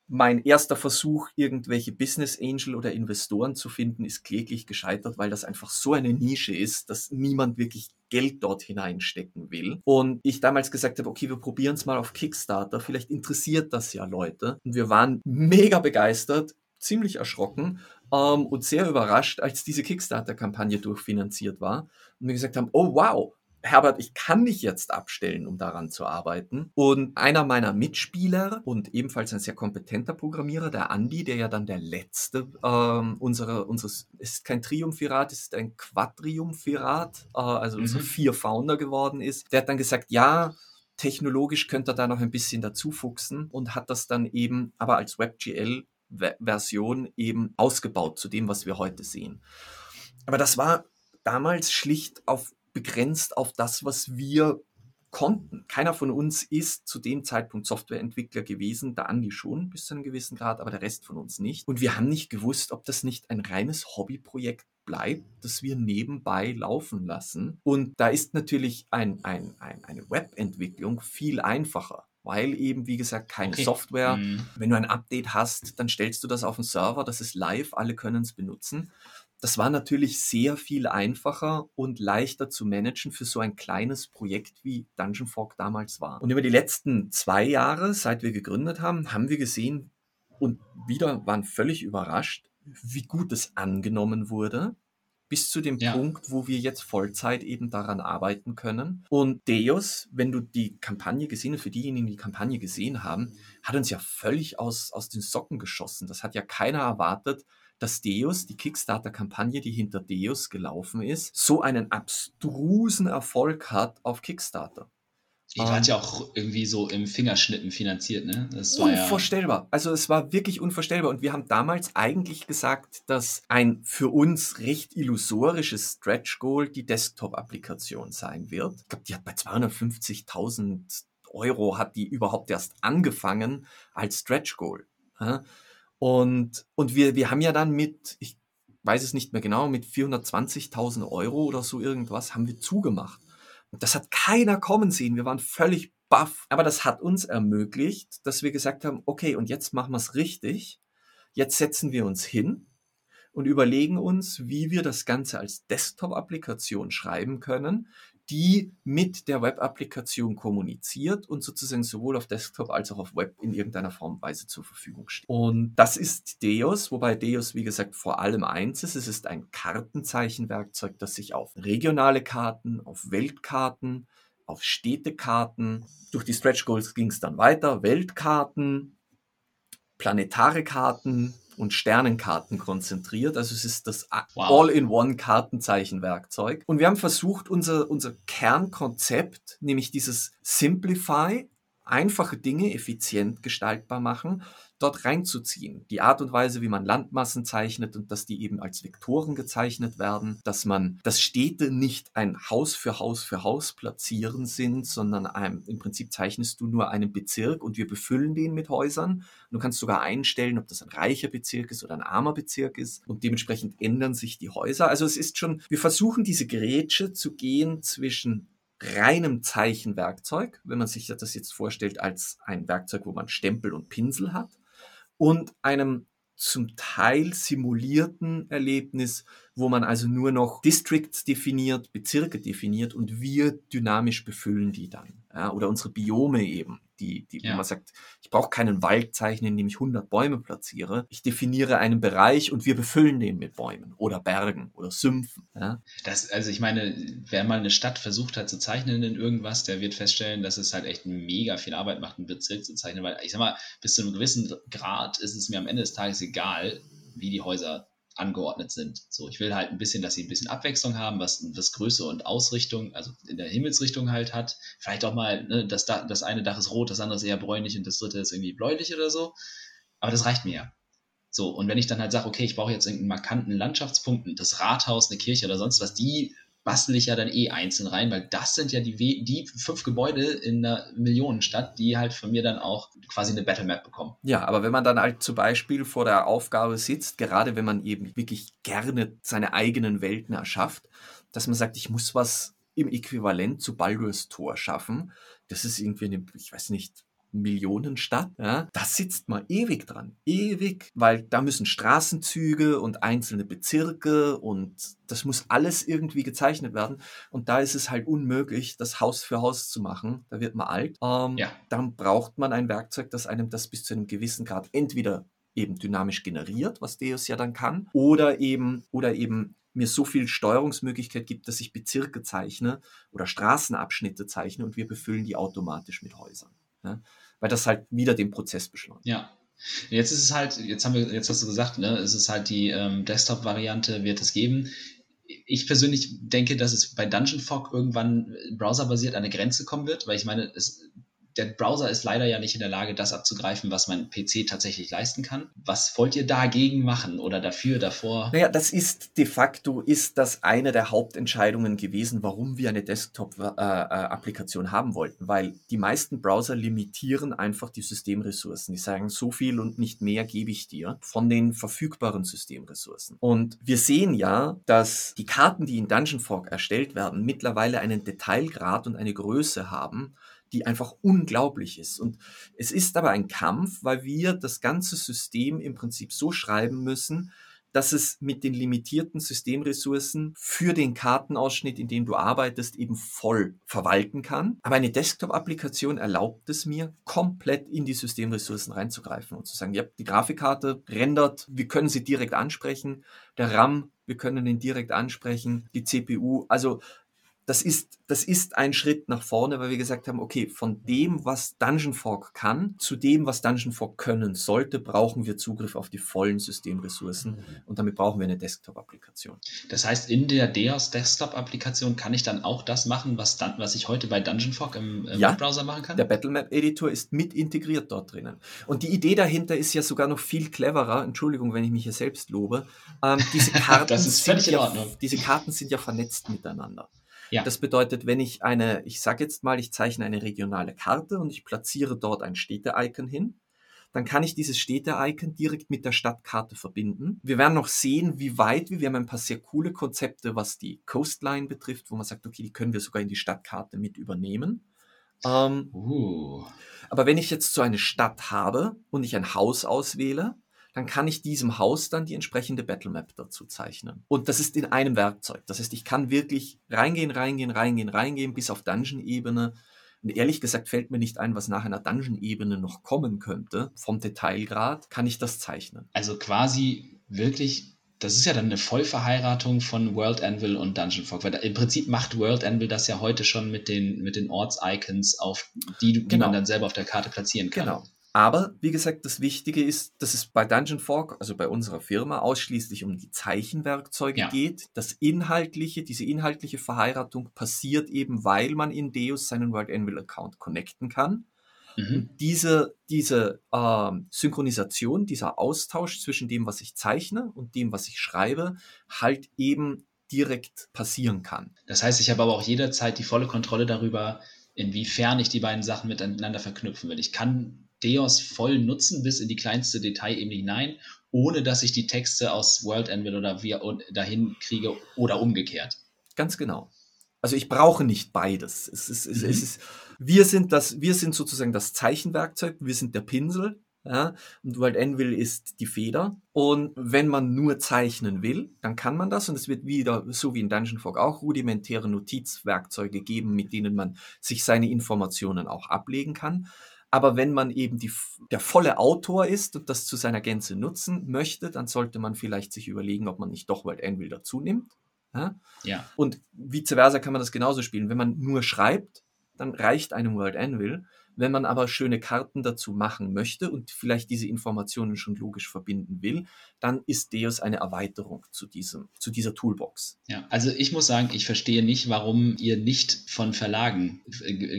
Speaker 2: mein erster Versuch, irgendwelche Business Angel oder Investoren zu finden, ist kläglich gescheitert, weil das einfach so eine Nische ist, dass niemand wirklich Geld dort hineinstecken will. Und ich damals gesagt habe, okay, wir probieren es mal auf Kickstarter, vielleicht interessiert das ja Leute. Und wir waren mega begeistert, ziemlich erschrocken, ähm, und sehr überrascht, als diese Kickstarter-Kampagne durchfinanziert war und wir gesagt haben, oh wow, Herbert, ich kann dich jetzt abstellen, um daran zu arbeiten. Und einer meiner Mitspieler und ebenfalls ein sehr kompetenter Programmierer, der Andi, der ja dann der letzte ähm, unserer, unseres, es ist kein Triumphirat, es ist ein Quadriumphirat, äh, also mhm. unsere vier Founder geworden ist, der hat dann gesagt, ja, technologisch könnte er da noch ein bisschen dazu fuchsen und hat das dann eben aber als WebGL Version eben ausgebaut zu dem, was wir heute sehen. Aber das war damals schlicht auf begrenzt auf das, was wir konnten. Keiner von uns ist zu dem Zeitpunkt Softwareentwickler gewesen, der Andi schon bis zu einem gewissen Grad, aber der Rest von uns nicht. Und wir haben nicht gewusst, ob das nicht ein reines Hobbyprojekt bleibt, das wir nebenbei laufen lassen. Und da ist natürlich ein, ein, ein, eine Webentwicklung viel einfacher weil eben, wie gesagt, keine okay. Software. Mhm. Wenn du ein Update hast, dann stellst du das auf den Server, das ist live, alle können es benutzen. Das war natürlich sehr viel einfacher und leichter zu managen für so ein kleines Projekt wie Dungeon Fork damals war. Und über die letzten zwei Jahre, seit wir gegründet haben, haben wir gesehen und wieder waren völlig überrascht, wie gut es angenommen wurde bis zu dem ja. Punkt, wo wir jetzt Vollzeit eben daran arbeiten können. Und Deus, wenn du die Kampagne gesehen hast, für diejenigen, die die Kampagne gesehen haben, hat uns ja völlig aus, aus den Socken geschossen. Das hat ja keiner erwartet, dass Deus, die Kickstarter-Kampagne, die hinter Deus gelaufen ist, so einen abstrusen Erfolg hat auf Kickstarter.
Speaker 1: Die war ja auch irgendwie so im Fingerschnippen finanziert, ne?
Speaker 2: Das war unvorstellbar. Ja also es war wirklich unvorstellbar. Und wir haben damals eigentlich gesagt, dass ein für uns recht illusorisches Stretch Goal die Desktop-Applikation sein wird. Ich glaube, die hat bei 250.000 Euro hat die überhaupt erst angefangen als Stretch Goal. Und, und wir, wir haben ja dann mit, ich weiß es nicht mehr genau, mit 420.000 Euro oder so irgendwas haben wir zugemacht. Das hat keiner kommen sehen. Wir waren völlig baff. Aber das hat uns ermöglicht, dass wir gesagt haben, okay, und jetzt machen wir es richtig. Jetzt setzen wir uns hin und überlegen uns, wie wir das Ganze als Desktop-Applikation schreiben können, die mit der Web-Applikation kommuniziert und sozusagen sowohl auf Desktop als auch auf Web in irgendeiner Form und Weise zur Verfügung steht. Und das ist Deus, wobei Deus, wie gesagt, vor allem eins ist. Es ist ein Kartenzeichenwerkzeug, das sich auf regionale Karten, auf Weltkarten, auf Städtekarten, durch die Stretch Goals ging es dann weiter, Weltkarten, planetare Karten, und Sternenkarten konzentriert. Also es ist das wow. All-in-One-Kartenzeichenwerkzeug. Und wir haben versucht, unser, unser Kernkonzept, nämlich dieses Simplify, einfache Dinge effizient gestaltbar machen, dort reinzuziehen. Die Art und Weise, wie man Landmassen zeichnet und dass die eben als Vektoren gezeichnet werden, dass man, dass Städte nicht ein Haus für Haus für Haus platzieren sind, sondern ein, im Prinzip zeichnest du nur einen Bezirk und wir befüllen den mit Häusern. Du kannst sogar einstellen, ob das ein reicher Bezirk ist oder ein armer Bezirk ist und dementsprechend ändern sich die Häuser. Also es ist schon, wir versuchen diese Grätsche zu gehen zwischen reinem Zeichenwerkzeug, wenn man sich das jetzt vorstellt als ein Werkzeug, wo man Stempel und Pinsel hat, und einem zum Teil simulierten Erlebnis, wo man also nur noch Districts definiert, Bezirke definiert und wir dynamisch befüllen die dann. Ja, oder unsere Biome eben die, die ja. wo man sagt, ich brauche keinen Wald zeichnen, indem ich 100 Bäume platziere. Ich definiere einen Bereich und wir befüllen den mit Bäumen oder Bergen oder Sümpfen. Ja?
Speaker 1: Das, also ich meine, wer mal eine Stadt versucht hat zu zeichnen in irgendwas, der wird feststellen, dass es halt echt mega viel Arbeit macht, einen Bezirk zu zeichnen, weil ich sag mal, bis zu einem gewissen Grad ist es mir am Ende des Tages egal, wie die Häuser angeordnet sind. So, ich will halt ein bisschen, dass sie ein bisschen Abwechslung haben, was, was Größe und Ausrichtung, also in der Himmelsrichtung halt hat. Vielleicht auch mal, ne, das, das eine Dach ist rot, das andere ist eher bräunlich und das dritte ist irgendwie bläulich oder so. Aber das reicht mir ja. So, und wenn ich dann halt sage, okay, ich brauche jetzt irgendeinen markanten Landschaftspunkt, das Rathaus, eine Kirche oder sonst was, die bastel ich ja dann eh einzeln rein, weil das sind ja die, die fünf Gebäude in einer Millionenstadt, die halt von mir dann auch quasi eine Battle Map bekommen.
Speaker 2: Ja, aber wenn man dann halt zum Beispiel vor der Aufgabe sitzt, gerade wenn man eben wirklich gerne seine eigenen Welten erschafft, dass man sagt, ich muss was im Äquivalent zu Baldur's Tor schaffen, das ist irgendwie eine, ich weiß nicht, Millionenstadt, ja, da sitzt man ewig dran. Ewig, weil da müssen Straßenzüge und einzelne Bezirke und das muss alles irgendwie gezeichnet werden. Und da ist es halt unmöglich, das Haus für Haus zu machen. Da wird man alt. Ähm, ja. Dann braucht man ein Werkzeug, das einem das bis zu einem gewissen Grad entweder eben dynamisch generiert, was Deus ja dann kann, oder eben, oder eben mir so viel Steuerungsmöglichkeit gibt, dass ich Bezirke zeichne oder Straßenabschnitte zeichne und wir befüllen die automatisch mit Häusern. Ja? Weil das halt wieder den Prozess beschleunigt.
Speaker 1: Ja. Jetzt ist es halt, jetzt haben wir, jetzt hast du gesagt, ne, es ist halt die ähm, Desktop-Variante, wird es geben. Ich persönlich denke, dass es bei Dungeon Fog irgendwann browserbasiert an eine Grenze kommen wird, weil ich meine, es, der Browser ist leider ja nicht in der Lage, das abzugreifen, was mein PC tatsächlich leisten kann. Was wollt ihr dagegen machen oder dafür, davor?
Speaker 2: Naja, das ist de facto ist das eine der Hauptentscheidungen gewesen, warum wir eine Desktop-Applikation äh, äh haben wollten, weil die meisten Browser limitieren einfach die Systemressourcen. Die sagen, so viel und nicht mehr gebe ich dir von den verfügbaren Systemressourcen. Und wir sehen ja, dass die Karten, die in Dungeon Fog erstellt werden, mittlerweile einen Detailgrad und eine Größe haben, die einfach unglaublich ist. Und es ist aber ein Kampf, weil wir das ganze System im Prinzip so schreiben müssen, dass es mit den limitierten Systemressourcen für den Kartenausschnitt, in dem du arbeitest, eben voll verwalten kann. Aber eine Desktop-Applikation erlaubt es mir, komplett in die Systemressourcen reinzugreifen und zu sagen, ja, die Grafikkarte rendert, wir können sie direkt ansprechen, der RAM, wir können ihn direkt ansprechen, die CPU, also das ist, das ist ein Schritt nach vorne, weil wir gesagt haben, okay, von dem, was Dungeon Fork kann, zu dem, was Dungeon Fork können sollte, brauchen wir Zugriff auf die vollen Systemressourcen mhm. und damit brauchen wir eine Desktop-Applikation.
Speaker 1: Das heißt, in der DEOS Desktop-Applikation kann ich dann auch das machen, was, dann, was ich heute bei Dungeon Fork im, im ja, Webbrowser machen kann?
Speaker 2: der Battlemap-Editor ist mit integriert dort drinnen. Und die Idee dahinter ist ja sogar noch viel cleverer, Entschuldigung, wenn ich mich hier selbst lobe, ähm, diese Karten
Speaker 1: das ist völlig in Ordnung.
Speaker 2: Ja, diese Karten sind ja vernetzt miteinander. Ja. Das bedeutet, wenn ich eine, ich sage jetzt mal, ich zeichne eine regionale Karte und ich platziere dort ein Städte-Icon hin, dann kann ich dieses Städte-Icon direkt mit der Stadtkarte verbinden. Wir werden noch sehen, wie weit wir, wir haben ein paar sehr coole Konzepte, was die Coastline betrifft, wo man sagt, okay, die können wir sogar in die Stadtkarte mit übernehmen. Ähm, uh. Aber wenn ich jetzt so eine Stadt habe und ich ein Haus auswähle, dann kann ich diesem Haus dann die entsprechende Battlemap dazu zeichnen. Und das ist in einem Werkzeug. Das heißt, ich kann wirklich reingehen, reingehen, reingehen, reingehen bis auf Dungeon-Ebene. Und ehrlich gesagt fällt mir nicht ein, was nach einer Dungeon-Ebene noch kommen könnte. Vom Detailgrad kann ich das zeichnen.
Speaker 1: Also quasi wirklich das ist ja dann eine Vollverheiratung von World Anvil und Dungeon Fog, weil im Prinzip macht World Anvil das ja heute schon mit den, mit den Orts-Icons, auf die, die genau. man dann selber auf der Karte platzieren kann. Genau.
Speaker 2: Aber wie gesagt, das Wichtige ist, dass es bei Dungeon Fork, also bei unserer Firma, ausschließlich um die Zeichenwerkzeuge ja. geht. Das inhaltliche, diese inhaltliche Verheiratung passiert eben, weil man in Deus seinen World Anvil Account connecten kann. Mhm. diese, diese äh, Synchronisation, dieser Austausch zwischen dem, was ich zeichne und dem, was ich schreibe, halt eben direkt passieren kann.
Speaker 1: Das heißt, ich habe aber auch jederzeit die volle Kontrolle darüber, inwiefern ich die beiden Sachen miteinander verknüpfen will. Ich kann Deos voll nutzen bis in die kleinste Detailebene hinein, ohne dass ich die Texte aus World Anvil oder wir dahin kriege oder umgekehrt.
Speaker 2: Ganz genau. Also ich brauche nicht beides. Es ist, es, mhm. es ist, wir, sind das, wir sind sozusagen das Zeichenwerkzeug, wir sind der Pinsel. Ja, und World Anvil ist die Feder. Und wenn man nur zeichnen will, dann kann man das. Und es wird wieder, so wie in Dungeon Fog auch, rudimentäre Notizwerkzeuge geben, mit denen man sich seine Informationen auch ablegen kann. Aber wenn man eben die, der volle Autor ist und das zu seiner Gänze nutzen möchte, dann sollte man vielleicht sich überlegen, ob man nicht doch World Anvil dazu nimmt. Ja? ja. Und vice versa kann man das genauso spielen. Wenn man nur schreibt, dann reicht einem World Anvil. Wenn man aber schöne Karten dazu machen möchte und vielleicht diese Informationen schon logisch verbinden will, dann ist Deus eine Erweiterung zu, diesem, zu dieser Toolbox.
Speaker 1: Ja, also ich muss sagen, ich verstehe nicht, warum ihr nicht von Verlagen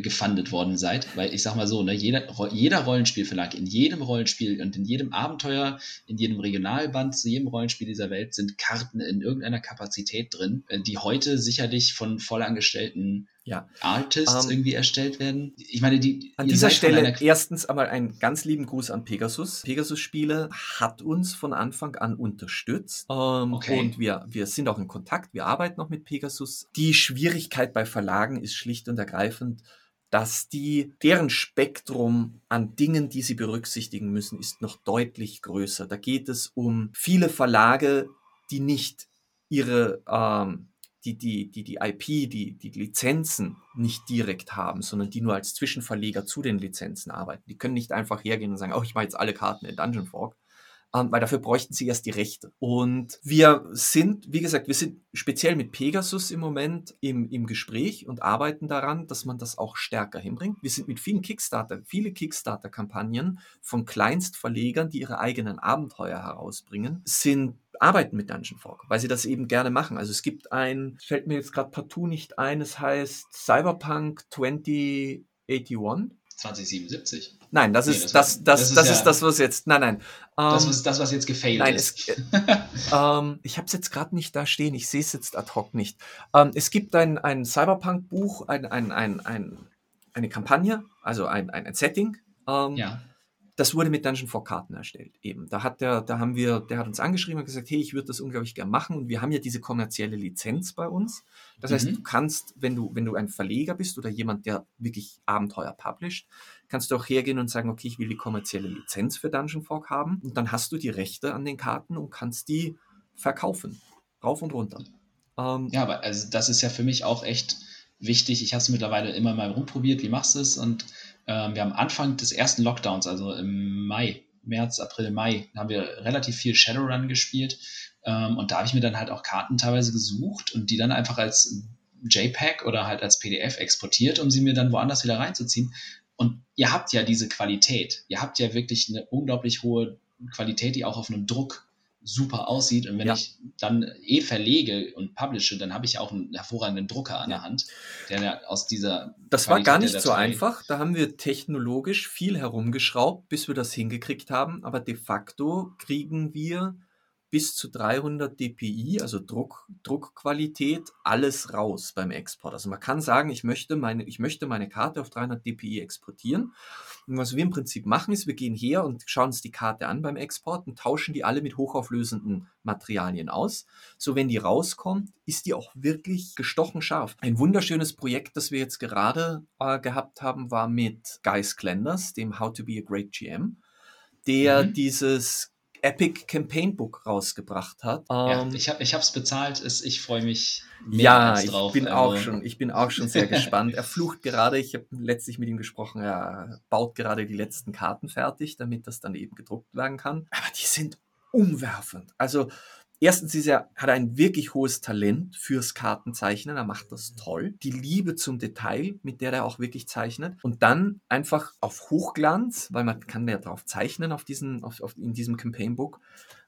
Speaker 1: gefundet worden seid, weil ich sag mal so, ne, jeder, jeder Rollenspielverlag, in jedem Rollenspiel und in jedem Abenteuer, in jedem Regionalband, zu jedem Rollenspiel dieser Welt sind Karten in irgendeiner Kapazität drin, äh, die heute sicherlich von vollangestellten ja. Artists um, ähm, irgendwie erstellt werden. Ich meine, die.
Speaker 2: An dieser Stelle erstens einmal einen ganz lieben Gruß an Pegasus. Pegasus Spiele hat uns von Anfang an unterstützt. Ähm, okay. Und wir, wir sind auch in Kontakt. Wir arbeiten noch mit Pegasus. Die Schwierigkeit bei Verlagen ist schlicht und ergreifend, dass die, deren Spektrum an Dingen, die sie berücksichtigen müssen, ist noch deutlich größer. Da geht es um viele Verlage, die nicht ihre ähm, die die, die, die IP, die, die Lizenzen nicht direkt haben, sondern die nur als Zwischenverleger zu den Lizenzen arbeiten. Die können nicht einfach hergehen und sagen, oh, ich mache jetzt alle Karten in Dungeon Fork, ähm, weil dafür bräuchten sie erst die Rechte. Und wir sind, wie gesagt, wir sind speziell mit Pegasus im Moment im, im Gespräch und arbeiten daran, dass man das auch stärker hinbringt. Wir sind mit vielen Kickstarter, viele Kickstarter-Kampagnen von Kleinstverlegern, die ihre eigenen Abenteuer herausbringen, sind arbeiten mit Dungeon Fork, weil sie das eben gerne machen. Also es gibt ein, fällt mir jetzt gerade partout nicht ein, es heißt Cyberpunk 2081
Speaker 1: 2077.
Speaker 2: Nein, das, nee, ist, das, das, das, das, ist, ja, das, was jetzt. Nein, nein.
Speaker 1: das, was, ähm, das, was jetzt gefailt nein, ist. Es,
Speaker 2: ähm, ich habe es jetzt gerade nicht da stehen, ich sehe es jetzt ad hoc nicht. Ähm, es gibt ein, ein Cyberpunk-Buch, ein, ein, ein, ein, eine Kampagne, also ein, ein, ein Setting. Ähm, ja das wurde mit Dungeon 4 Karten erstellt. Eben. Da hat der, da haben wir, der hat uns angeschrieben und gesagt, hey, ich würde das unglaublich gern machen. Und wir haben ja diese kommerzielle Lizenz bei uns. Das mhm. heißt, du kannst, wenn du, wenn du ein Verleger bist oder jemand, der wirklich Abenteuer publisht, kannst du auch hergehen und sagen, okay, ich will die kommerzielle Lizenz für Dungeon Fork haben. Und dann hast du die Rechte an den Karten und kannst die verkaufen. Rauf und runter.
Speaker 1: Ähm, ja, aber also das ist ja für mich auch echt wichtig. Ich habe es mittlerweile immer mal rumprobiert, wie machst du es? Und ähm, wir haben Anfang des ersten Lockdowns, also im Mai, März, April, Mai, haben wir relativ viel Shadowrun gespielt. Ähm, und da habe ich mir dann halt auch Karten teilweise gesucht und die dann einfach als JPEG oder halt als PDF exportiert, um sie mir dann woanders wieder reinzuziehen. Und ihr habt ja diese Qualität. Ihr habt ja wirklich eine unglaublich hohe Qualität, die auch auf einem Druck super aussieht. Und wenn ja. ich dann eh verlege und publishe, dann habe ich auch einen hervorragenden Drucker an ja. der Hand, der aus dieser.
Speaker 2: Das Qualität war gar nicht so einfach. Da haben wir technologisch viel herumgeschraubt, bis wir das hingekriegt haben. Aber de facto kriegen wir bis zu 300 dpi, also Druck, Druckqualität, alles raus beim Export. Also man kann sagen, ich möchte meine, ich möchte meine Karte auf 300 dpi exportieren. Und was wir im Prinzip machen, ist, wir gehen her und schauen uns die Karte an beim Export und tauschen die alle mit hochauflösenden Materialien aus. So, wenn die rauskommt, ist die auch wirklich gestochen scharf. Ein wunderschönes Projekt, das wir jetzt gerade äh, gehabt haben, war mit Guy Sklenders, dem How to be a Great GM der mhm. dieses Epic Campaign Book rausgebracht hat.
Speaker 1: Ja, ähm, ich habe es bezahlt, ich freue mich
Speaker 2: ja, ich drauf. Bin also. auch schon, ich bin auch schon sehr gespannt. Er flucht gerade, ich habe letztlich mit ihm gesprochen, er baut gerade die letzten Karten fertig, damit das dann eben gedruckt werden kann. Aber die sind umwerfend. Also Erstens ist er, hat er ein wirklich hohes Talent fürs Kartenzeichnen. Er macht das toll. Die Liebe zum Detail, mit der er auch wirklich zeichnet. Und dann einfach auf Hochglanz, weil man kann ja drauf zeichnen auf diesen, auf, auf in diesem Campaign Book,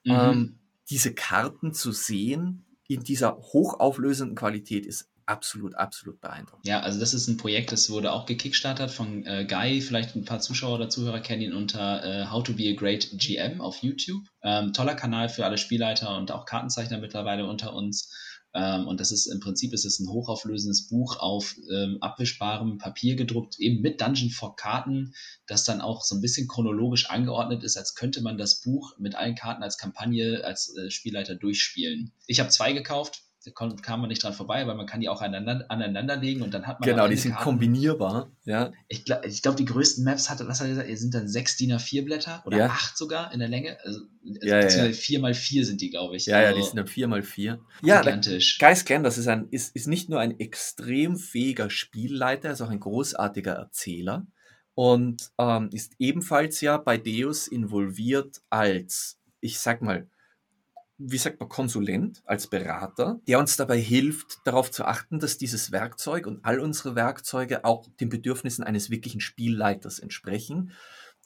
Speaker 2: mhm. ähm, diese Karten zu sehen in dieser hochauflösenden Qualität ist absolut, absolut beeindruckend.
Speaker 1: Ja, also das ist ein Projekt, das wurde auch gekickstartet von äh, Guy. Vielleicht ein paar Zuschauer oder Zuhörer kennen ihn unter äh, How to be a Great GM auf YouTube. Ähm, toller Kanal für alle Spielleiter und auch Kartenzeichner mittlerweile unter uns. Ähm, und das ist im Prinzip ist es ein hochauflösendes Buch auf ähm, abwischbarem Papier gedruckt, eben mit Dungeon for Karten, das dann auch so ein bisschen chronologisch angeordnet ist, als könnte man das Buch mit allen Karten als Kampagne als äh, Spielleiter durchspielen. Ich habe zwei gekauft kam man nicht dran vorbei, weil man kann die auch aneinander, legen und dann hat man.
Speaker 2: Genau, die sind Karten. kombinierbar. Ja.
Speaker 1: Ich glaube, ich glaub, die größten Maps hatte, was hat er gesagt, sind dann sechs DIN A4 Blätter oder ja. acht sogar in der Länge. Also, ja, also ja, vier mal vier sind die, glaube ich.
Speaker 2: Ja, also, ja, die sind dann vier mal vier. Ja, gigantisch. Geist Clan, das ist ein, ist, ist nicht nur ein extrem fähiger Spielleiter, er ist auch ein großartiger Erzähler und ähm, ist ebenfalls ja bei Deus involviert als, ich sag mal, wie sagt man, Konsulent, als Berater, der uns dabei hilft, darauf zu achten, dass dieses Werkzeug und all unsere Werkzeuge auch den Bedürfnissen eines wirklichen Spielleiters entsprechen.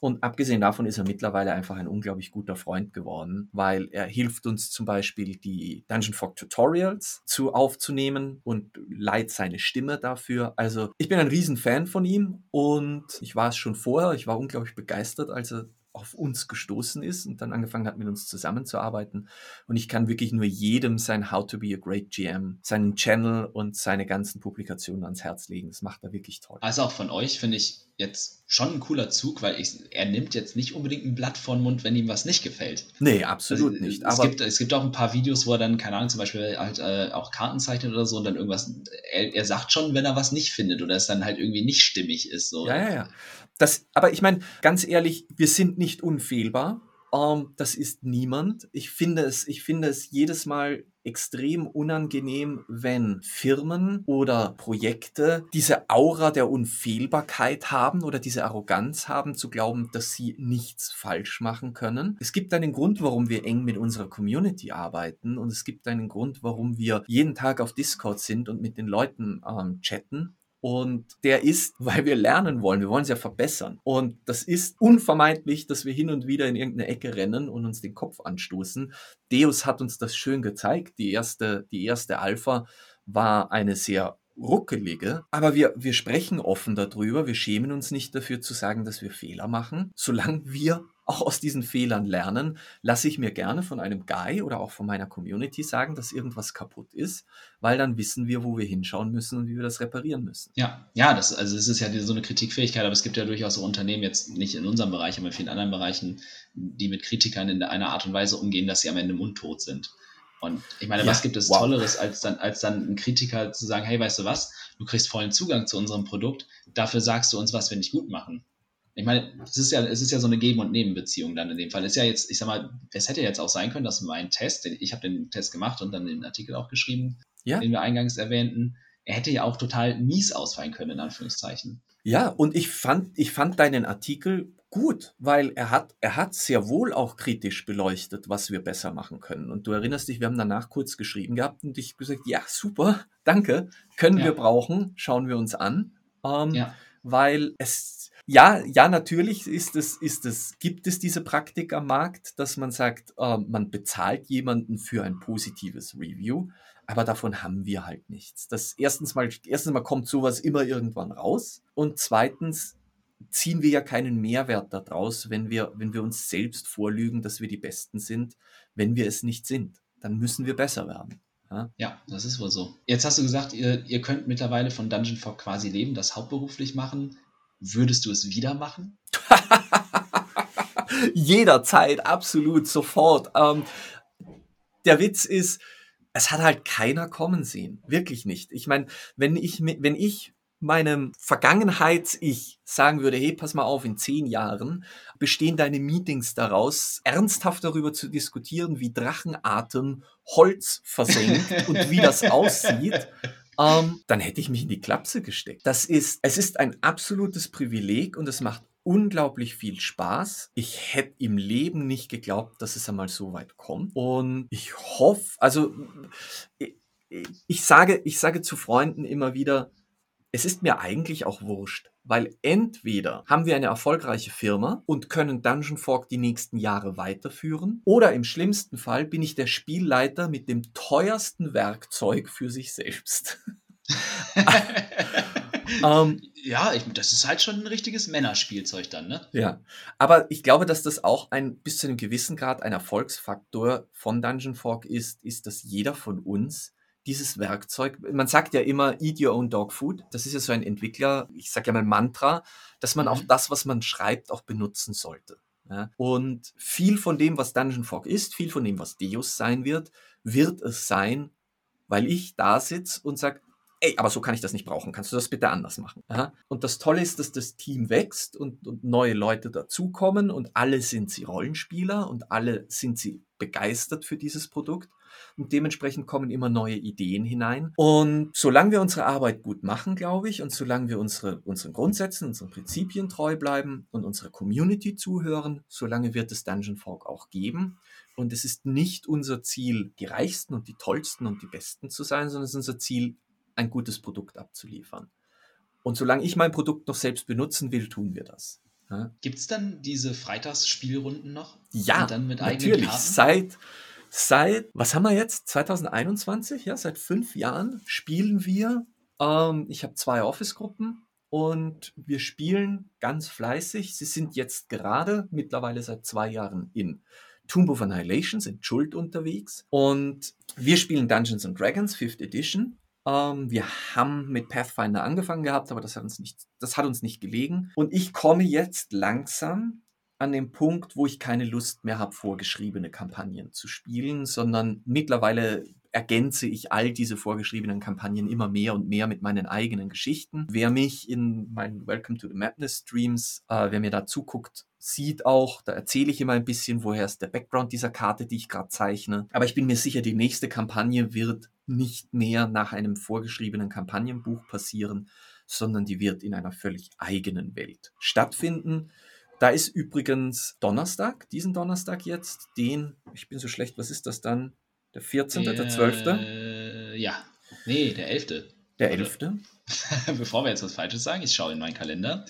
Speaker 2: Und abgesehen davon ist er mittlerweile einfach ein unglaublich guter Freund geworden, weil er hilft uns zum Beispiel die Dungeon Fog Tutorials zu aufzunehmen und leiht seine Stimme dafür. Also ich bin ein Riesenfan von ihm und ich war es schon vorher. Ich war unglaublich begeistert, als er auf uns gestoßen ist und dann angefangen hat, mit uns zusammenzuarbeiten. Und ich kann wirklich nur jedem sein How to be a Great GM, seinen Channel und seine ganzen Publikationen ans Herz legen. Das macht er wirklich toll.
Speaker 1: Also auch von euch finde ich jetzt schon ein cooler Zug, weil ich, er nimmt jetzt nicht unbedingt ein Blatt vor den Mund, wenn ihm was nicht gefällt.
Speaker 2: Nee, absolut also, nicht.
Speaker 1: Es, gibt, es gibt auch ein paar Videos, wo er dann, keine Ahnung, zum Beispiel halt äh, auch Karten zeichnet oder so und dann irgendwas, er, er sagt schon, wenn er was nicht findet oder es dann halt irgendwie nicht stimmig ist. So.
Speaker 2: Ja, ja, ja. Das, aber ich meine, ganz ehrlich, wir sind nicht unfehlbar. Ähm, das ist niemand. Ich finde es, ich finde es jedes Mal extrem unangenehm, wenn Firmen oder Projekte diese Aura der Unfehlbarkeit haben oder diese Arroganz haben, zu glauben, dass sie nichts falsch machen können. Es gibt einen Grund, warum wir eng mit unserer Community arbeiten und es gibt einen Grund, warum wir jeden Tag auf Discord sind und mit den Leuten ähm, chatten und der ist, weil wir lernen wollen. Wir wollen es ja verbessern. Und das ist unvermeidlich, dass wir hin und wieder in irgendeine Ecke rennen und uns den Kopf anstoßen. Deus hat uns das schön gezeigt. Die erste, die erste Alpha war eine sehr ruckelige, aber wir, wir sprechen offen darüber, wir schämen uns nicht dafür zu sagen, dass wir Fehler machen. Solange wir auch aus diesen Fehlern lernen, lasse ich mir gerne von einem Guy oder auch von meiner Community sagen, dass irgendwas kaputt ist, weil dann wissen wir, wo wir hinschauen müssen und wie wir das reparieren müssen.
Speaker 1: Ja, ja, das, also es ist ja so eine Kritikfähigkeit, aber es gibt ja durchaus auch Unternehmen, jetzt nicht in unserem Bereich, aber in vielen anderen Bereichen, die mit Kritikern in einer Art und Weise umgehen, dass sie am Ende mundtot sind. Und ich meine, ja, was gibt es wow. Tolleres, als dann, als dann ein Kritiker zu sagen, hey, weißt du was, du kriegst vollen Zugang zu unserem Produkt, dafür sagst du uns, was wir nicht gut machen. Ich meine, es ist ja, es ist ja so eine Geben- und Nebenbeziehung dann in dem Fall. Es ist ja jetzt, ich sag mal, es hätte jetzt auch sein können, dass mein Test, ich habe den Test gemacht und dann den Artikel auch geschrieben, ja. den wir eingangs erwähnten, er hätte ja auch total mies ausfallen können, in Anführungszeichen.
Speaker 2: Ja, und ich fand, ich fand deinen Artikel gut, weil er hat, er hat sehr wohl auch kritisch beleuchtet, was wir besser machen können. Und du erinnerst dich, wir haben danach kurz geschrieben gehabt und ich gesagt, ja, super, danke, können ja. wir brauchen, schauen wir uns an. Ähm, ja. Weil es, ja, ja, natürlich ist es, ist es, gibt es diese Praktik am Markt, dass man sagt, äh, man bezahlt jemanden für ein positives Review, aber davon haben wir halt nichts. Das erstens mal, erstens mal kommt sowas immer irgendwann raus und zweitens ziehen wir ja keinen Mehrwert daraus, wenn wir, wenn wir uns selbst vorlügen, dass wir die Besten sind, wenn wir es nicht sind. Dann müssen wir besser werden.
Speaker 1: Ja, das ist wohl so. Jetzt hast du gesagt, ihr, ihr könnt mittlerweile von Dungeon Fog quasi leben, das hauptberuflich machen. Würdest du es wieder machen?
Speaker 2: Jederzeit, absolut, sofort. Ähm, der Witz ist, es hat halt keiner kommen sehen. Wirklich nicht. Ich meine, wenn ich, wenn ich meinem Vergangenheits-Ich sagen würde, hey, pass mal auf, in zehn Jahren bestehen deine Meetings daraus, ernsthaft darüber zu diskutieren, wie Drachenatem Holz versenkt und wie das aussieht, ähm, dann hätte ich mich in die Klapse gesteckt. Das ist, es ist ein absolutes Privileg und es macht unglaublich viel Spaß. Ich hätte im Leben nicht geglaubt, dass es einmal so weit kommt. Und ich hoffe, also ich, ich sage, ich sage zu Freunden immer wieder, es ist mir eigentlich auch wurscht, weil entweder haben wir eine erfolgreiche Firma und können Dungeon Fork die nächsten Jahre weiterführen, oder im schlimmsten Fall bin ich der Spielleiter mit dem teuersten Werkzeug für sich selbst.
Speaker 1: ähm, ja, ich, das ist halt schon ein richtiges Männerspielzeug dann, ne?
Speaker 2: Ja, aber ich glaube, dass das auch ein bis zu einem gewissen Grad ein Erfolgsfaktor von Dungeon Fork ist, ist, dass jeder von uns dieses Werkzeug, man sagt ja immer, eat your own dog food. Das ist ja so ein Entwickler, ich sage ja mal Mantra, dass man mhm. auch das, was man schreibt, auch benutzen sollte. Ja? Und viel von dem, was Dungeon Fog ist, viel von dem, was Deus sein wird, wird es sein, weil ich da sitze und sage, ey, aber so kann ich das nicht brauchen, kannst du das bitte anders machen? Ja? Und das Tolle ist, dass das Team wächst und, und neue Leute dazukommen und alle sind sie Rollenspieler und alle sind sie begeistert für dieses Produkt. Und dementsprechend kommen immer neue Ideen hinein. Und solange wir unsere Arbeit gut machen, glaube ich, und solange wir unsere, unseren Grundsätzen, unseren Prinzipien treu bleiben und unserer Community zuhören, solange wird es Dungeon Fork auch geben. Und es ist nicht unser Ziel, die reichsten und die tollsten und die besten zu sein, sondern es ist unser Ziel, ein gutes Produkt abzuliefern. Und solange ich mein Produkt noch selbst benutzen will, tun wir das.
Speaker 1: Ja. Gibt es dann diese Freitagsspielrunden noch?
Speaker 2: Ja, natürlich. Seit, Seit, was haben wir jetzt? 2021, ja, seit fünf Jahren spielen wir. Ähm, ich habe zwei Office-Gruppen und wir spielen ganz fleißig. Sie sind jetzt gerade mittlerweile seit zwei Jahren in Tomb of Annihilation, sind Schuld unterwegs. Und wir spielen Dungeons and Dragons 5th Edition. Ähm, wir haben mit Pathfinder angefangen gehabt, aber das hat uns nicht, das hat uns nicht gelegen. Und ich komme jetzt langsam an dem Punkt, wo ich keine Lust mehr habe, vorgeschriebene Kampagnen zu spielen, sondern mittlerweile ergänze ich all diese vorgeschriebenen Kampagnen immer mehr und mehr mit meinen eigenen Geschichten. Wer mich in meinen Welcome to the Madness Streams, äh, wer mir da zuguckt, sieht auch, da erzähle ich immer ein bisschen, woher ist der Background dieser Karte, die ich gerade zeichne. Aber ich bin mir sicher, die nächste Kampagne wird nicht mehr nach einem vorgeschriebenen Kampagnenbuch passieren, sondern die wird in einer völlig eigenen Welt stattfinden. Da ist übrigens Donnerstag, diesen Donnerstag jetzt, den, ich bin so schlecht, was ist das dann? Der 14., der, der 12.?
Speaker 1: Äh, ja, nee, der 11.
Speaker 2: Der 11.
Speaker 1: Bevor wir jetzt was Falsches sagen, ich schaue in meinen Kalender.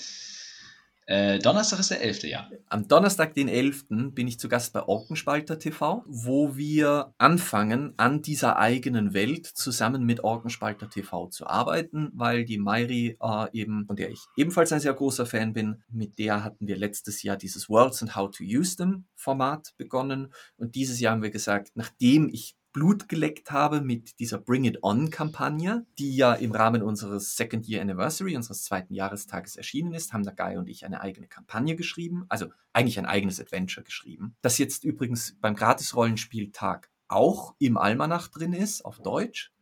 Speaker 1: Äh, Donnerstag ist der 11. ja.
Speaker 2: Am Donnerstag, den 11. bin ich zu Gast bei Orkenspalter TV, wo wir anfangen, an dieser eigenen Welt zusammen mit Orkenspalter TV zu arbeiten, weil die Mairi äh, eben, von der ich ebenfalls ein sehr großer Fan bin, mit der hatten wir letztes Jahr dieses Worlds and How to Use Them Format begonnen. Und dieses Jahr haben wir gesagt, nachdem ich Blut geleckt habe mit dieser Bring It On-Kampagne, die ja im Rahmen unseres Second Year Anniversary, unseres zweiten Jahrestages erschienen ist, haben der Guy und ich eine eigene Kampagne geschrieben, also eigentlich ein eigenes Adventure geschrieben, das jetzt übrigens beim Gratis-Rollenspieltag auch im Almanach drin ist, auf Deutsch.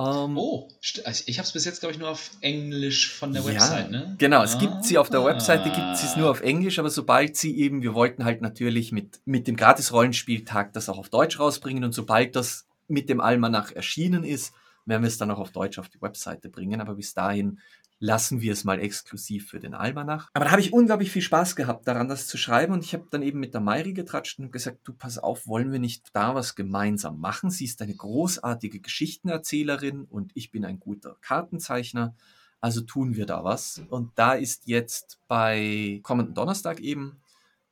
Speaker 1: Ähm, oh, also ich habe es bis jetzt, glaube ich, nur auf Englisch von der ja, Website, ne?
Speaker 2: Genau, es ah, gibt sie auf der Webseite, gibt sie es nur auf Englisch, aber sobald sie eben, wir wollten halt natürlich mit, mit dem Gratis-Rollenspieltag das auch auf Deutsch rausbringen und sobald das mit dem Almanach erschienen ist, werden wir es dann auch auf Deutsch auf die Webseite bringen. Aber bis dahin lassen wir es mal exklusiv für den Almanach. Aber da habe ich unglaublich viel Spaß gehabt, daran das zu schreiben. Und ich habe dann eben mit der Mairi getratscht und gesagt, du pass auf, wollen wir nicht da was gemeinsam machen? Sie ist eine großartige Geschichtenerzählerin und ich bin ein guter Kartenzeichner. Also tun wir da was. Und da ist jetzt bei kommenden Donnerstag eben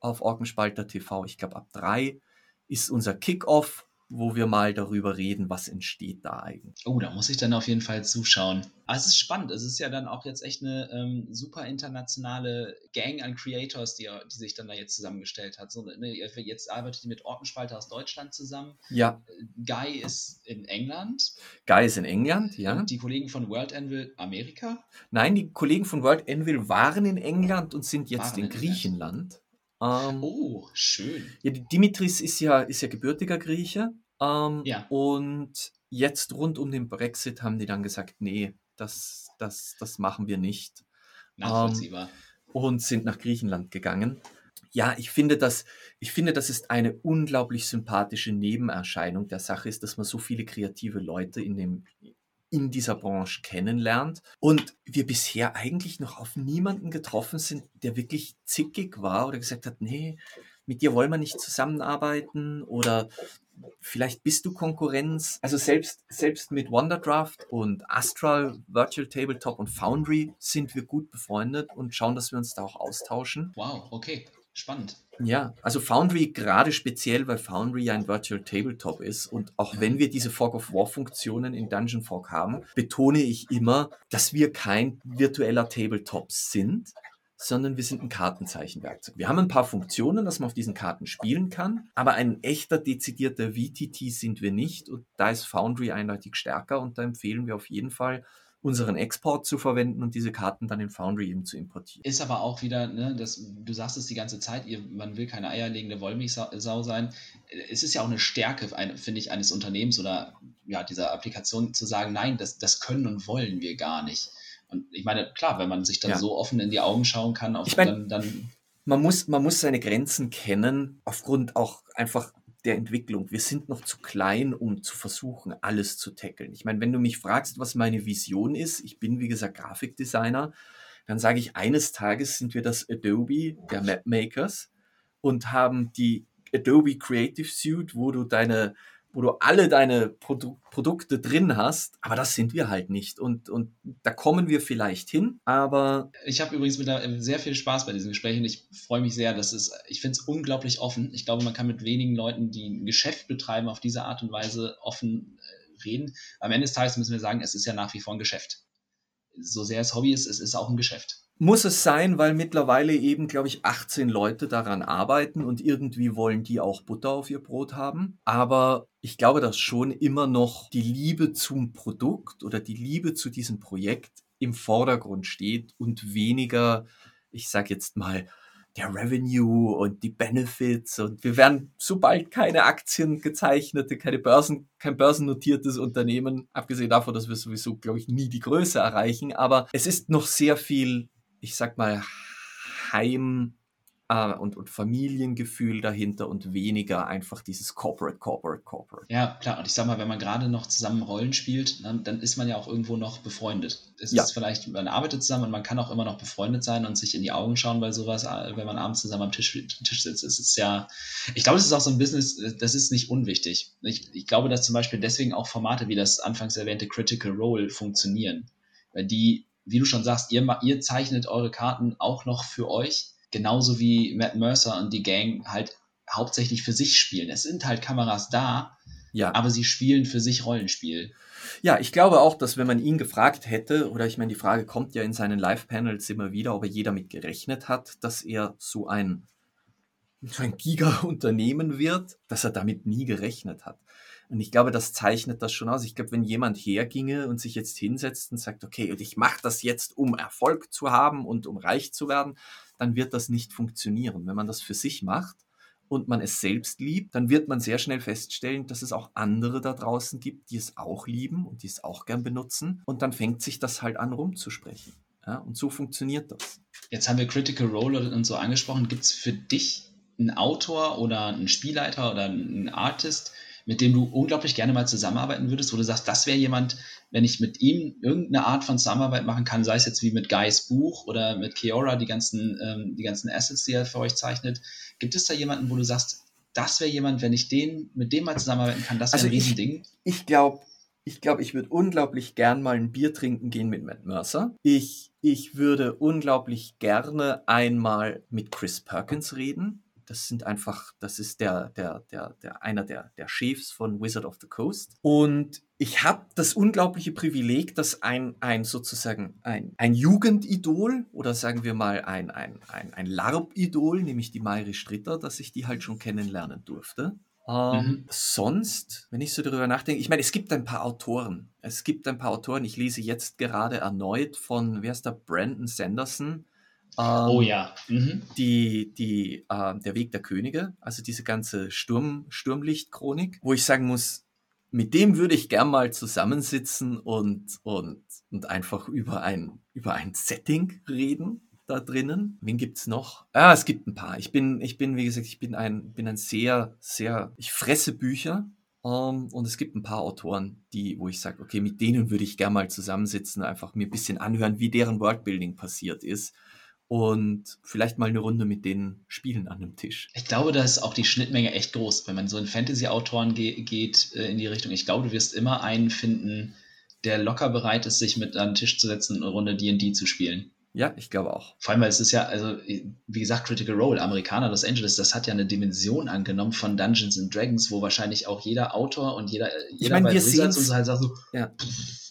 Speaker 2: auf Orkenspalter TV, ich glaube ab drei, ist unser Kickoff wo wir mal darüber reden, was entsteht da eigentlich.
Speaker 1: Oh, da muss ich dann auf jeden Fall zuschauen. Aber es ist spannend. Es ist ja dann auch jetzt echt eine ähm, super internationale Gang an Creators, die, die sich dann da jetzt zusammengestellt hat. So, ne, jetzt arbeitet ihr mit Orkenspalter aus Deutschland zusammen.
Speaker 2: Ja.
Speaker 1: Guy ist in England.
Speaker 2: Guy ist in England, ja.
Speaker 1: Und die Kollegen von World Anvil Amerika?
Speaker 2: Nein, die Kollegen von World Anvil waren in England und sind jetzt waren in Griechenland.
Speaker 1: Ähm, oh, schön.
Speaker 2: Ja, Dimitris ist ja, ist ja gebürtiger Grieche. Ähm, ja. Und jetzt rund um den Brexit haben die dann gesagt, nee, das, das, das machen wir nicht.
Speaker 1: Nachvollziehbar.
Speaker 2: Ähm, und sind nach Griechenland gegangen. Ja, ich finde, das, ich finde, das ist eine unglaublich sympathische Nebenerscheinung der Sache ist, dass man so viele kreative Leute in dem, in dieser Branche kennenlernt und wir bisher eigentlich noch auf niemanden getroffen sind, der wirklich zickig war oder gesagt hat, nee, mit dir wollen wir nicht zusammenarbeiten oder vielleicht bist du Konkurrenz. Also selbst, selbst mit Wonderdraft und Astral, Virtual Tabletop und Foundry sind wir gut befreundet und schauen, dass wir uns da auch austauschen.
Speaker 1: Wow, okay. Spannend.
Speaker 2: Ja, also Foundry gerade speziell, weil Foundry ja ein Virtual Tabletop ist und auch wenn wir diese Fog of War Funktionen in Dungeon Fog haben, betone ich immer, dass wir kein virtueller Tabletop sind, sondern wir sind ein Kartenzeichenwerkzeug. Wir haben ein paar Funktionen, dass man auf diesen Karten spielen kann, aber ein echter dezidierter VTT sind wir nicht und da ist Foundry eindeutig stärker und da empfehlen wir auf jeden Fall unseren Export zu verwenden und diese Karten dann in Foundry eben zu importieren.
Speaker 1: Ist aber auch wieder, ne, das, du sagst es die ganze Zeit, ihr, man will keine eierlegende Wollmilchsau sein. Es ist ja auch eine Stärke, finde ich, eines Unternehmens oder ja, dieser Applikation zu sagen, nein, das, das können und wollen wir gar nicht. Und ich meine, klar, wenn man sich dann ja. so offen in die Augen schauen kann, auf,
Speaker 2: ich mein, dann, dann man muss, man muss seine Grenzen kennen, aufgrund auch einfach der Entwicklung. Wir sind noch zu klein, um zu versuchen, alles zu tackeln. Ich meine, wenn du mich fragst, was meine Vision ist, ich bin, wie gesagt, Grafikdesigner, dann sage ich, eines Tages sind wir das Adobe der Mapmakers und haben die Adobe Creative Suite, wo du deine wo du alle deine Produ Produkte drin hast, aber das sind wir halt nicht. Und, und da kommen wir vielleicht hin, aber.
Speaker 1: Ich habe übrigens mit der, sehr viel Spaß bei diesen Gesprächen. Ich freue mich sehr, dass es, ich finde es unglaublich offen. Ich glaube, man kann mit wenigen Leuten, die ein Geschäft betreiben, auf diese Art und Weise offen äh, reden. Am Ende des Tages müssen wir sagen, es ist ja nach wie vor ein Geschäft. So sehr es Hobby ist, es ist auch ein Geschäft.
Speaker 2: Muss es sein, weil mittlerweile eben, glaube ich, 18 Leute daran arbeiten und irgendwie wollen die auch Butter auf ihr Brot haben. Aber ich glaube, dass schon immer noch die Liebe zum Produkt oder die Liebe zu diesem Projekt im Vordergrund steht und weniger, ich sage jetzt mal, der Revenue und die Benefits und wir werden sobald keine Aktien gezeichnete, keine Börsen, kein börsennotiertes Unternehmen, abgesehen davon, dass wir sowieso, glaube ich, nie die Größe erreichen, aber es ist noch sehr viel ich sag mal, Heim- äh, und, und Familiengefühl dahinter und weniger einfach dieses Corporate, Corporate, Corporate.
Speaker 1: Ja, klar. Und ich sag mal, wenn man gerade noch zusammen Rollen spielt, dann, dann ist man ja auch irgendwo noch befreundet. Es ja. ist vielleicht, man arbeitet zusammen und man kann auch immer noch befreundet sein und sich in die Augen schauen bei sowas, äh, wenn man abends zusammen am Tisch, Tisch sitzt. Es ist ja, ich glaube, es ist auch so ein Business, das ist nicht unwichtig. Ich, ich glaube, dass zum Beispiel deswegen auch Formate wie das anfangs erwähnte Critical Role funktionieren. Weil die wie du schon sagst, ihr, ihr zeichnet eure Karten auch noch für euch, genauso wie Matt Mercer und die Gang halt hauptsächlich für sich spielen. Es sind halt Kameras da, ja. aber sie spielen für sich Rollenspiel.
Speaker 2: Ja, ich glaube auch, dass wenn man ihn gefragt hätte, oder ich meine, die Frage kommt ja in seinen Live-Panels immer wieder, ob er jeder mit gerechnet hat, dass er so ein, so ein Giga-Unternehmen wird, dass er damit nie gerechnet hat. Und ich glaube, das zeichnet das schon aus. Ich glaube, wenn jemand herginge und sich jetzt hinsetzt und sagt, okay, und ich mache das jetzt, um Erfolg zu haben und um reich zu werden, dann wird das nicht funktionieren. Wenn man das für sich macht, und man es selbst liebt, dann wird man sehr schnell feststellen, dass es auch andere da draußen gibt, die es auch lieben und die es auch gern benutzen. Und dann fängt sich das halt an rumzusprechen. Ja, und so funktioniert das.
Speaker 1: Jetzt haben wir Critical Role und so angesprochen. Gibt es für dich einen Autor oder einen Spielleiter oder einen Artist, mit dem du unglaublich gerne mal zusammenarbeiten würdest, wo du sagst, das wäre jemand, wenn ich mit ihm irgendeine Art von Zusammenarbeit machen kann, sei es jetzt wie mit Guys Buch oder mit Keora, die ganzen, ähm, die ganzen Assets, die er für euch zeichnet, gibt es da jemanden, wo du sagst, das wäre jemand, wenn ich den, mit dem mal zusammenarbeiten kann, das wäre also ein Riesending?
Speaker 2: Ich, glaube, ich glaube, ich würde unglaublich gern mal ein Bier trinken gehen mit Matt Mercer. Ich, ich würde unglaublich gerne einmal mit Chris Perkins reden. Das sind einfach, das ist der, der, der, der einer der, der Chefs von Wizard of the Coast. Und ich habe das unglaubliche Privileg, dass ein, ein sozusagen ein, ein Jugendidol oder sagen wir mal ein, ein, ein, ein LARP-Idol, nämlich die Mayri Stritter, dass ich die halt schon kennenlernen durfte. Ähm, mhm. Sonst, wenn ich so darüber nachdenke, ich meine, es gibt ein paar Autoren. Es gibt ein paar Autoren. Ich lese jetzt gerade erneut von, wer ist der, Brandon Sanderson,
Speaker 1: ähm, oh ja. Mhm.
Speaker 2: Die, die, äh, der Weg der Könige, also diese ganze Sturm, Sturmlicht-Chronik, wo ich sagen muss, mit dem würde ich gern mal zusammensitzen und, und, und einfach über ein, über ein Setting reden da drinnen. Wen gibt's noch? Ah, es gibt ein paar. Ich bin, ich bin, wie gesagt, ich bin ein, bin ein sehr, sehr, ich fresse Bücher. Um, ähm, und es gibt ein paar Autoren, die, wo ich sage, okay, mit denen würde ich gern mal zusammensitzen, einfach mir ein bisschen anhören, wie deren Worldbuilding passiert ist und vielleicht mal eine Runde mit denen spielen an einem Tisch.
Speaker 1: Ich glaube, da ist auch die Schnittmenge echt groß, wenn man so in Fantasy-Autoren ge geht äh, in die Richtung. Ich glaube, du wirst immer einen finden, der locker bereit ist, sich mit an den Tisch zu setzen und eine Runde D&D zu spielen.
Speaker 2: Ja, ich glaube auch.
Speaker 1: Vor allem, weil es ist ja, also wie gesagt, Critical Role, Amerikaner Los Angeles, das hat ja eine Dimension angenommen von Dungeons and Dragons, wo wahrscheinlich auch jeder Autor und jeder, jeder
Speaker 2: ich mein, bei Wizards und so halt sagt so, ja.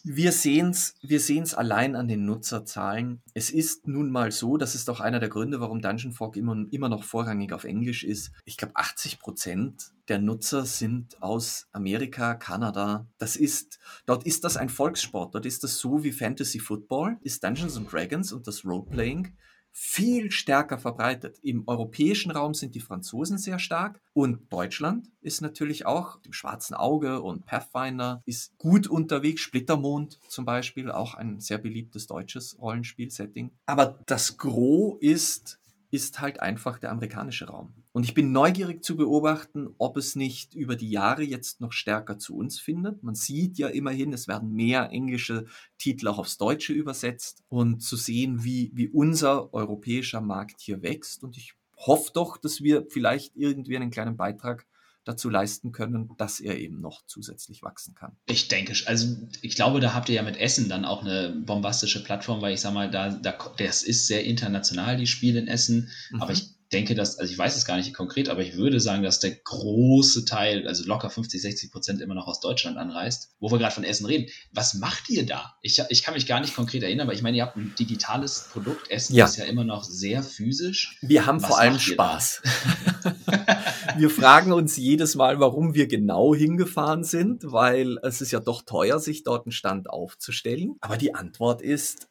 Speaker 2: Wir sehen es wir sehen's allein an den Nutzerzahlen. Es ist nun mal so, das ist auch einer der Gründe, warum Dungeon Fog immer, immer noch vorrangig auf Englisch ist. Ich glaube, 80 Prozent der Nutzer sind aus Amerika, Kanada. Das ist, dort ist das ein Volkssport. Dort ist das so wie Fantasy Football, ist Dungeons and Dragons und das Roleplaying viel stärker verbreitet. Im europäischen Raum sind die Franzosen sehr stark und Deutschland ist natürlich auch, dem Schwarzen Auge und Pathfinder ist gut unterwegs. Splittermond zum Beispiel, auch ein sehr beliebtes deutsches Rollenspiel-Setting. Aber das Gros ist ist halt einfach der amerikanische Raum. Und ich bin neugierig zu beobachten, ob es nicht über die Jahre jetzt noch stärker zu uns findet. Man sieht ja immerhin, es werden mehr englische Titel auch aufs Deutsche übersetzt und zu sehen, wie, wie unser europäischer Markt hier wächst. Und ich hoffe doch, dass wir vielleicht irgendwie einen kleinen Beitrag dazu leisten können, dass er eben noch zusätzlich wachsen kann.
Speaker 1: Ich denke, also ich glaube, da habt ihr ja mit Essen dann auch eine bombastische Plattform, weil ich sag mal, da, da das ist sehr international, die Spiele in Essen, mhm. aber ich denke, dass, also ich weiß es gar nicht konkret, aber ich würde sagen, dass der große Teil, also locker 50, 60 Prozent immer noch aus Deutschland anreist, wo wir gerade von Essen reden. Was macht ihr da? Ich, ich kann mich gar nicht konkret erinnern, aber ich meine, ihr habt ein digitales Produkt. Essen ja. ist ja immer noch sehr physisch.
Speaker 2: Wir haben Was vor allem Spaß. wir fragen uns jedes Mal, warum wir genau hingefahren sind, weil es ist ja doch teuer, sich dort einen Stand aufzustellen. Aber die Antwort ist,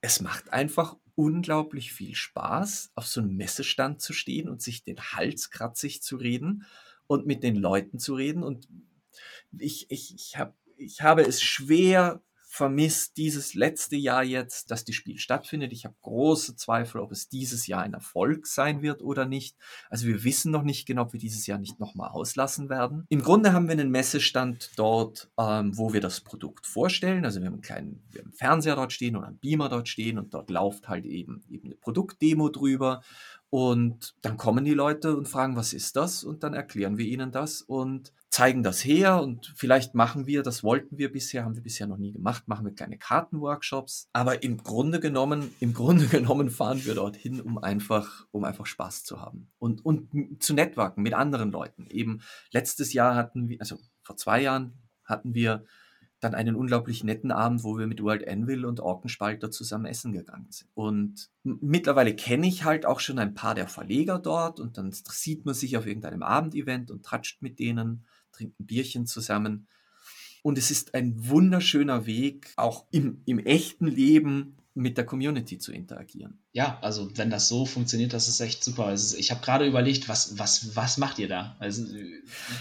Speaker 2: es macht einfach unglaublich viel Spaß, auf so einem Messestand zu stehen und sich den Hals kratzig zu reden und mit den Leuten zu reden. Und ich, ich, ich, hab, ich habe es schwer vermisst dieses letzte Jahr jetzt, dass die Spiel stattfindet. Ich habe große Zweifel, ob es dieses Jahr ein Erfolg sein wird oder nicht. Also wir wissen noch nicht genau, ob wir dieses Jahr nicht nochmal auslassen werden. Im Grunde haben wir einen Messestand dort, ähm, wo wir das Produkt vorstellen. Also wir haben einen kleinen wir haben einen Fernseher dort stehen oder einen Beamer dort stehen und dort läuft halt eben, eben eine Produktdemo drüber. Und dann kommen die Leute und fragen, was ist das? Und dann erklären wir ihnen das und zeigen das her und vielleicht machen wir, das wollten wir bisher, haben wir bisher noch nie gemacht, machen wir kleine Kartenworkshops. Aber im Grunde genommen, im Grunde genommen fahren wir dorthin, um einfach, um einfach Spaß zu haben und, und zu networken mit anderen Leuten. Eben letztes Jahr hatten wir, also vor zwei Jahren hatten wir dann einen unglaublich netten Abend, wo wir mit World Anvil und Orkenspalter zusammen essen gegangen sind. Und mittlerweile kenne ich halt auch schon ein paar der Verleger dort und dann sieht man sich auf irgendeinem Abendevent und tratscht mit denen, trinkt ein Bierchen zusammen. Und es ist ein wunderschöner Weg, auch im, im echten Leben mit der Community zu interagieren.
Speaker 1: Ja, also wenn das so funktioniert, das ist echt super. Also ich habe gerade überlegt, was, was, was macht ihr da? Also,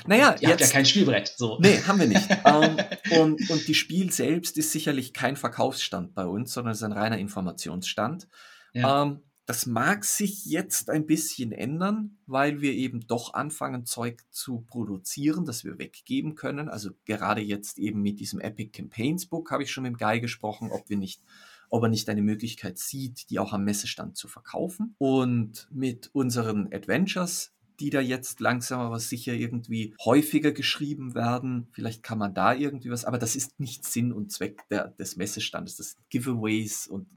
Speaker 2: naja,
Speaker 1: ihr jetzt, habt ja kein Spielbrett. So.
Speaker 2: Nee, haben wir nicht. um, ähm, und, und die Spiel selbst ist sicherlich kein Verkaufsstand bei uns, sondern es ist ein reiner Informationsstand. Ja. Um, ähm, das mag sich jetzt ein bisschen ändern, weil wir eben doch anfangen, Zeug zu produzieren, das wir weggeben können. Also gerade jetzt eben mit diesem Epic Campaigns Book habe ich schon mit Guy gesprochen, ob wir nicht ob er nicht eine Möglichkeit sieht, die auch am Messestand zu verkaufen. Und mit unseren Adventures, die da jetzt langsam aber sicher irgendwie häufiger geschrieben werden. Vielleicht kann man da irgendwie was, aber das ist nicht Sinn und Zweck der, des Messestandes. Das sind Giveaways und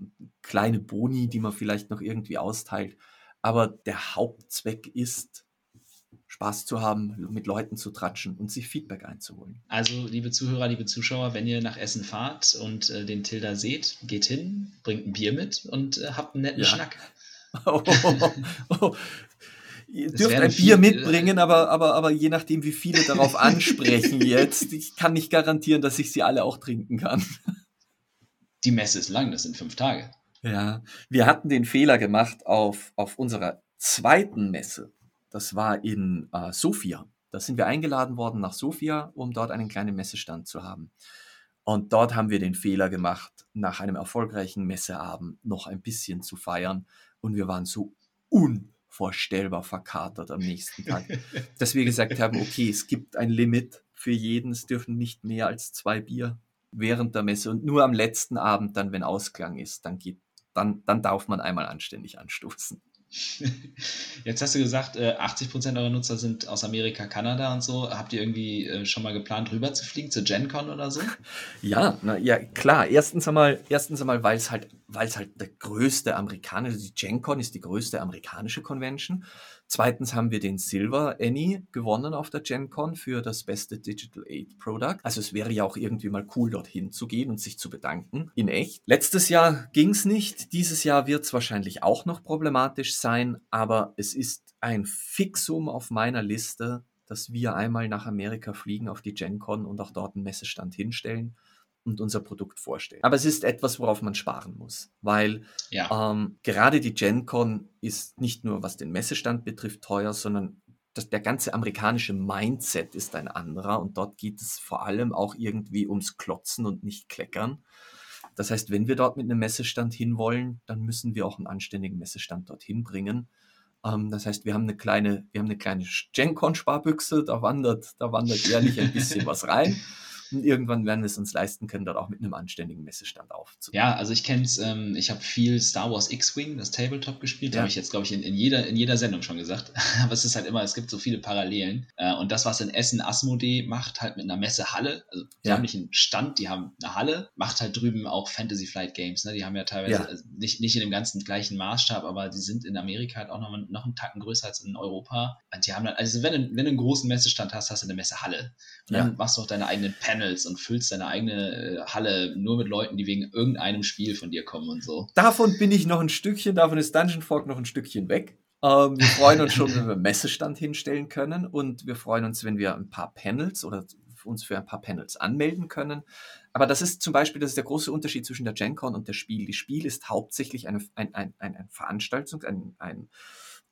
Speaker 2: kleine Boni, die man vielleicht noch irgendwie austeilt. Aber der Hauptzweck ist, Spaß zu haben, mit Leuten zu tratschen und sich Feedback einzuholen.
Speaker 1: Also, liebe Zuhörer, liebe Zuschauer, wenn ihr nach Essen fahrt und äh, den Tilda seht, geht hin, bringt ein Bier mit und äh, habt einen netten ja. Schnack. Oh, oh,
Speaker 2: oh, Ihr dürft ein Bier mitbringen, aber, aber, aber je nachdem, wie viele darauf ansprechen jetzt, ich kann nicht garantieren, dass ich sie alle auch trinken kann.
Speaker 1: Die Messe ist lang, das sind fünf Tage.
Speaker 2: Ja, wir hatten den Fehler gemacht auf, auf unserer zweiten Messe. Das war in äh, Sofia. Da sind wir eingeladen worden nach Sofia, um dort einen kleinen Messestand zu haben. Und dort haben wir den Fehler gemacht, nach einem erfolgreichen Messeabend noch ein bisschen zu feiern. Und wir waren so unvorstellbar verkatert am nächsten Tag, dass wir gesagt haben, okay, es gibt ein Limit für jeden, es dürfen nicht mehr als zwei Bier während der Messe und nur am letzten Abend dann, wenn Ausklang ist, dann geht, dann, dann darf man einmal anständig anstoßen.
Speaker 1: Jetzt hast du gesagt, 80 äh, Prozent eurer Nutzer sind aus Amerika, Kanada und so. Habt ihr irgendwie äh, schon mal geplant, rüber zu fliegen zu GenCon oder so?
Speaker 2: Ja, na, ja klar. Erstens einmal, erstens einmal, weil es halt, weil es halt der größte amerikanische, die GenCon ist die größte amerikanische Convention. Zweitens haben wir den Silver Annie gewonnen auf der GenCon für das beste Digital Aid Product. Also es wäre ja auch irgendwie mal cool, dorthin zu gehen und sich zu bedanken. In echt. Letztes Jahr ging es nicht. Dieses Jahr wird es wahrscheinlich auch noch problematisch sein, aber es ist ein Fixum auf meiner Liste, dass wir einmal nach Amerika fliegen auf die GenCon und auch dort einen Messestand hinstellen und unser Produkt vorstellen. Aber es ist etwas, worauf man sparen muss, weil ja. ähm, gerade die GenCon ist nicht nur, was den Messestand betrifft, teuer, sondern das, der ganze amerikanische Mindset ist ein anderer und dort geht es vor allem auch irgendwie ums Klotzen und nicht Kleckern. Das heißt, wenn wir dort mit einem Messestand hinwollen, dann müssen wir auch einen anständigen Messestand dorthin bringen. Ähm, das heißt, wir haben eine kleine, wir haben eine kleine GenCon-Sparbüchse, da wandert, da wandert jährlich ein bisschen was rein. Und irgendwann werden wir es uns leisten können, dort auch mit einem anständigen Messestand aufzunehmen.
Speaker 1: Ja, also ich kenne es, ähm, ich habe viel Star Wars X-Wing, das Tabletop gespielt, ja. habe ich jetzt, glaube ich, in, in, jeder, in jeder Sendung schon gesagt. Aber es ist halt immer, es gibt so viele Parallelen. Äh, und das, was in Essen Asmodee macht, halt mit einer Messehalle, also die ja. haben nicht einen Stand, die haben eine Halle, macht halt drüben auch Fantasy Flight Games. Ne? Die haben ja teilweise ja. Also nicht, nicht in dem ganzen gleichen Maßstab, aber die sind in Amerika halt auch noch, noch einen Tacken größer als in Europa. Und die haben dann, also wenn du, wenn du einen großen Messestand hast, hast du eine Messehalle. Und dann machst du auch deine eigenen Panel Panels und füllst deine eigene äh, Halle nur mit Leuten, die wegen irgendeinem Spiel von dir kommen und so.
Speaker 2: Davon bin ich noch ein Stückchen, davon ist Dungeon Fork noch ein Stückchen weg. Ähm, wir freuen uns schon, wenn wir Messestand hinstellen können und wir freuen uns, wenn wir ein paar Panels oder uns für ein paar Panels anmelden können. Aber das ist zum Beispiel, das ist der große Unterschied zwischen der GenCon und der Spiel. Die Spiel ist hauptsächlich eine, ein, ein, eine Veranstaltung, ein, ein,